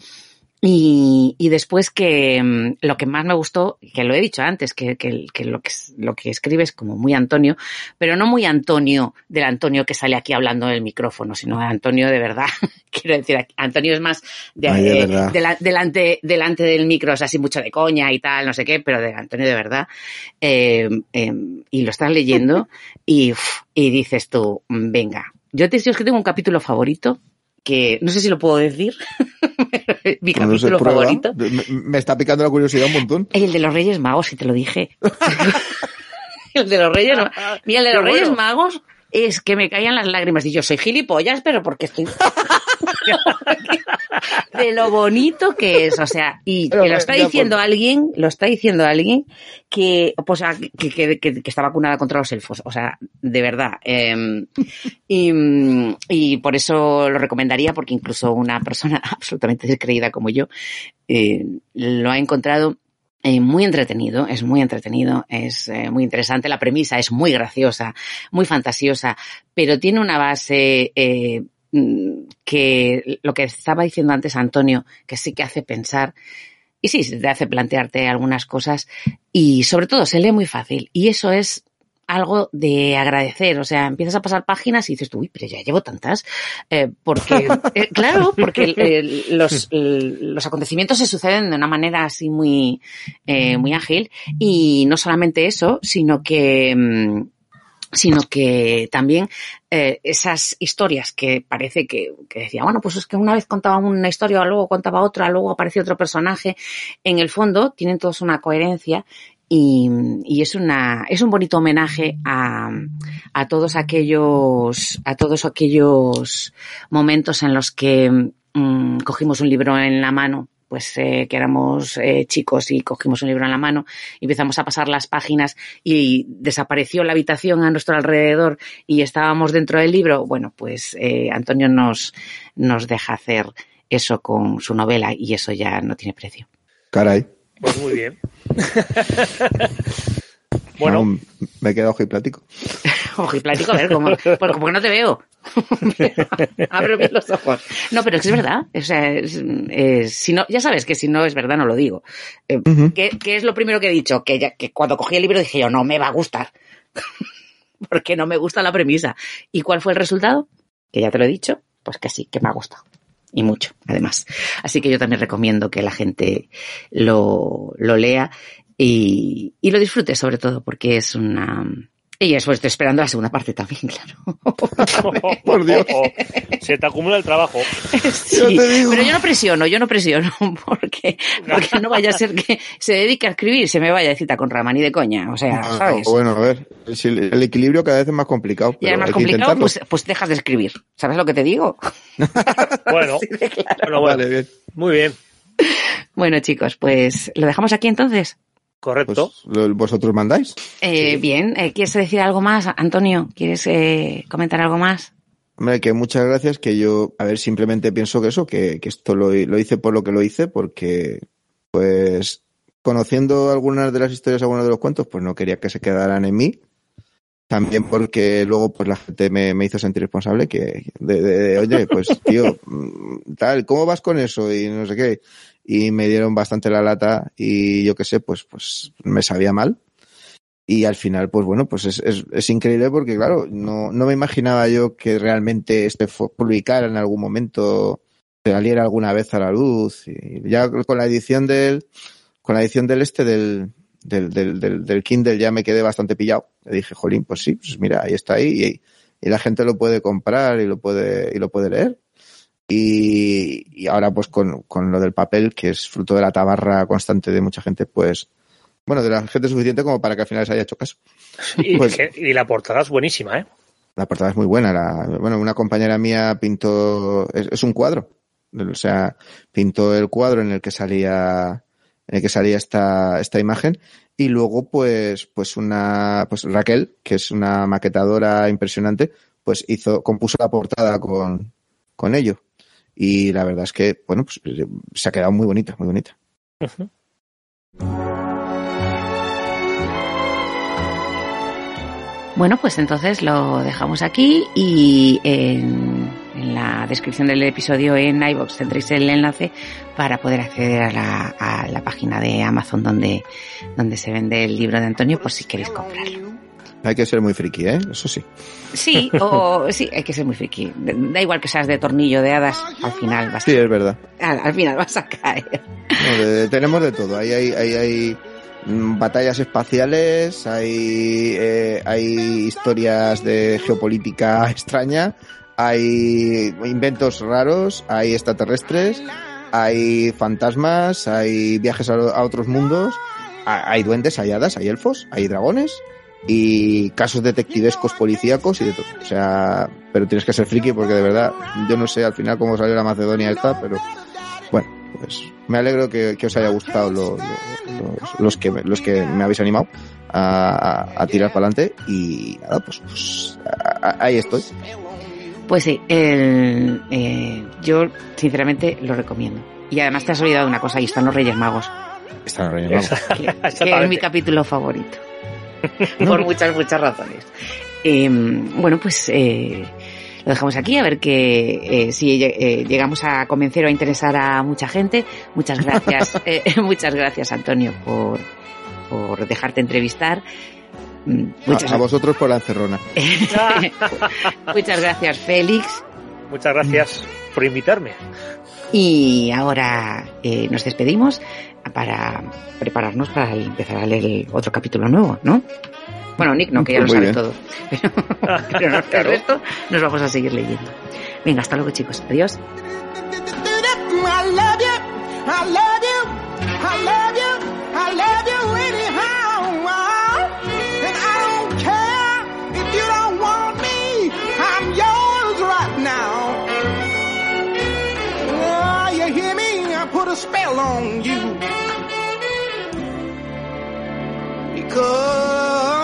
Y, y después que mm, lo que más me gustó, que lo he dicho antes, que, que, que lo que lo que escribe es como muy Antonio, pero no muy Antonio del Antonio que sale aquí hablando en el micrófono, sino Antonio de verdad. Quiero decir, Antonio es más de, Ay, de eh, delante, delante del micro, o sea, así mucho de coña y tal, no sé qué, pero de Antonio de verdad. Eh, eh, y lo estás leyendo y, y dices tú, "Mm, venga, yo te digo que tengo un capítulo favorito que no sé si lo puedo decir. Mi capítulo prueba. favorito. Me, me está picando la curiosidad un montón. El de los Reyes Magos, si te lo dije. el de los Reyes Magos. Mira, el de Qué los Reyes. Magos es que me caían las lágrimas. Y yo soy gilipollas, pero porque estoy. de lo bonito que es, o sea, y que lo está diciendo alguien, lo está diciendo alguien que, pues, que, que, que- que está vacunada contra los elfos, o sea, de verdad. eh, y, y por eso lo recomendaría, porque incluso una persona absolutamente descreída como yo eh, lo ha encontrado eh, muy entretenido, es muy entretenido, es eh, muy interesante. La premisa es muy graciosa, muy fantasiosa, pero tiene una base eh, que lo que estaba diciendo antes Antonio, que sí que hace pensar y sí, te hace plantearte algunas cosas y sobre todo se lee muy fácil y eso es algo de agradecer, o sea, empiezas a pasar páginas y dices tú, uy, pero ya llevo tantas, Eh, porque, eh, claro, porque los, los acontecimientos se suceden de una manera así muy, eh, muy ágil. Y no solamente eso, sino que, mm, sino que también eh, esas historias que parece que, que decía, bueno, pues es que una vez contaba una historia, luego contaba otra, luego apareció otro personaje, en el fondo tienen todos una coherencia y, y es una es un bonito homenaje a, a todos aquellos a todos aquellos momentos en los que mm, cogimos un libro en la mano pues eh, que éramos eh, chicos y cogimos un libro en la mano y empezamos a pasar las páginas y desapareció la habitación a nuestro alrededor y estábamos dentro del libro bueno pues eh, Antonio nos nos deja hacer eso con su novela y eso ya no tiene precio Caray. Pues muy bien. bueno, Aún me he quedado ojiplático. Ojo, y platico, a ver, ¿cómo? Como que no te veo. Abre bien los ojos. No, pero es que es verdad. O sea, es- es- si no, ya sabes que si no es verdad, no lo digo. Eh, Ujú. ¿qué, qué es lo primero que he dicho? Que, ya, que cuando cogí el libro dije yo, no me va a gustar. Porque no me gusta la premisa. ¿Y cuál fue el resultado? Que ya te lo he dicho, pues que sí, que me ha gustado. Y mucho, además. Así que yo también recomiendo que la gente lo, lo lea y, y lo disfrute sobre todo, porque es una... Y después estoy esperando la segunda parte también, claro. Por Dios. se te acumula el trabajo. Sí, Yo te digo. pero yo no presiono, yo no presiono, porque, porque no vaya a ser que se dedique a escribir se me vaya de cita con rama ni de coña, o sea, ¿sabes? Bueno, a ver, si el, equilibrio cada vez es más complicado. y es más complicado, pues, pues dejas de escribir. ¿Sabes lo que te digo? Bueno, Sí, claro. bueno, bueno. Vale, bien. Muy bien. Bueno, chicos, pues lo dejamos aquí entonces. Correcto. Pues, lo- ¿Vosotros mandáis? Eh, Sí. Bien, eh, ¿quieres decir algo más, Antonio? ¿Quieres eh, comentar algo más? Hombre, que muchas gracias, que yo, a ver, simplemente pienso que eso, que, que esto lo, lo hice por lo que lo hice, porque, pues, conociendo algunas de las historias, algunos de los cuentos, pues no quería que se quedaran en mí. También porque luego, pues la gente me, me hizo sentir responsable, que, de, de- de, oye, pues, tío, mm, tal, ¿cómo vas con eso? Y no sé qué. Y me dieron bastante la lata y yo qué sé, pues, pues, me sabía mal. Y al final, pues bueno, pues es, es, es increíble porque, claro, no, no me imaginaba yo que realmente este publicara en algún momento, saliera alguna vez a la luz. Y ya con la edición del, con la edición del este del, del, del, del, del Kindle ya me quedé bastante pillado. Le dije, jolín, pues sí, pues mira, ahí está ahí y, y la gente lo puede comprar y lo puede, y lo puede leer. Y, y ahora pues con, con lo del papel, que es fruto de la tabarra constante de mucha gente, pues, bueno, de la gente suficiente como para que al final se haya hecho caso. Y, Pues- y la portada es buenísima, ¿eh? La portada es muy buena. La, bueno, una compañera mía pintó, es, es un cuadro. O sea, pintó el cuadro en el que salía, en el que salía esta, esta imagen. Y luego, pues, pues una, pues Raquel, que es una maquetadora impresionante, pues hizo, compuso la portada con, con ello. Y la verdad es que, bueno, pues se ha quedado muy bonita, muy bonita. Bueno, pues entonces lo dejamos aquí y en, en en la descripción del episodio en iBox tendréis el enlace para poder acceder a la, a la página de Amazon donde, donde se vende el libro de Antonio por si queréis comprarlo. Hay que ser muy friki, ¿eh? Eso sí. Sí, o sí, hay que ser muy friki. Da igual que seas de tornillo de hadas, al final vas, Sí, es verdad. al, al final vas a caer. No, de- tenemos de todo. Ahí hay, hay, hay mm, batallas espaciales, hay, eh, hay historias de geopolítica extraña, hay inventos raros, hay extraterrestres, hay fantasmas, hay viajes a, a otros mundos, ha- hay duendes, hay hadas, hay elfos, hay dragones y casos detectivescos policíacos y de todo. O sea, pero tienes que ser friki porque de verdad, yo no sé al final cómo salió la Macedonia esta, pero bueno, pues me alegro que, que os haya gustado lo- lo- los, los que, me- los que me habéis animado a, a- a tirar para adelante y nada, pues, pues, a- a- ahí estoy. Pues sí, el, eh, yo sinceramente lo recomiendo. Y además te has olvidado de una cosa, y están los Reyes Magos, Están rellenando. que, que es mi capítulo favorito. Por muchas, muchas razones. Eh, bueno, pues eh, lo dejamos aquí, a ver que eh, si eh, llegamos a convencer o a interesar a mucha gente. Muchas gracias, eh, muchas gracias Antonio por, por dejarte entrevistar. Mm, Muchas, A, a vosotros por la encerrona. muchas gracias Félix. Muchas gracias por invitarme. Y ahora eh, nos despedimos para prepararnos para empezar a leer el otro capítulo nuevo, ¿no? Bueno, Nick no, que ya lo Muy sabe bien. todo. Pero, pero no, el resto nos vamos a seguir leyendo. Venga, hasta luego chicos. Adiós. I love you. I love you. I love you. I love you a spell on you. Because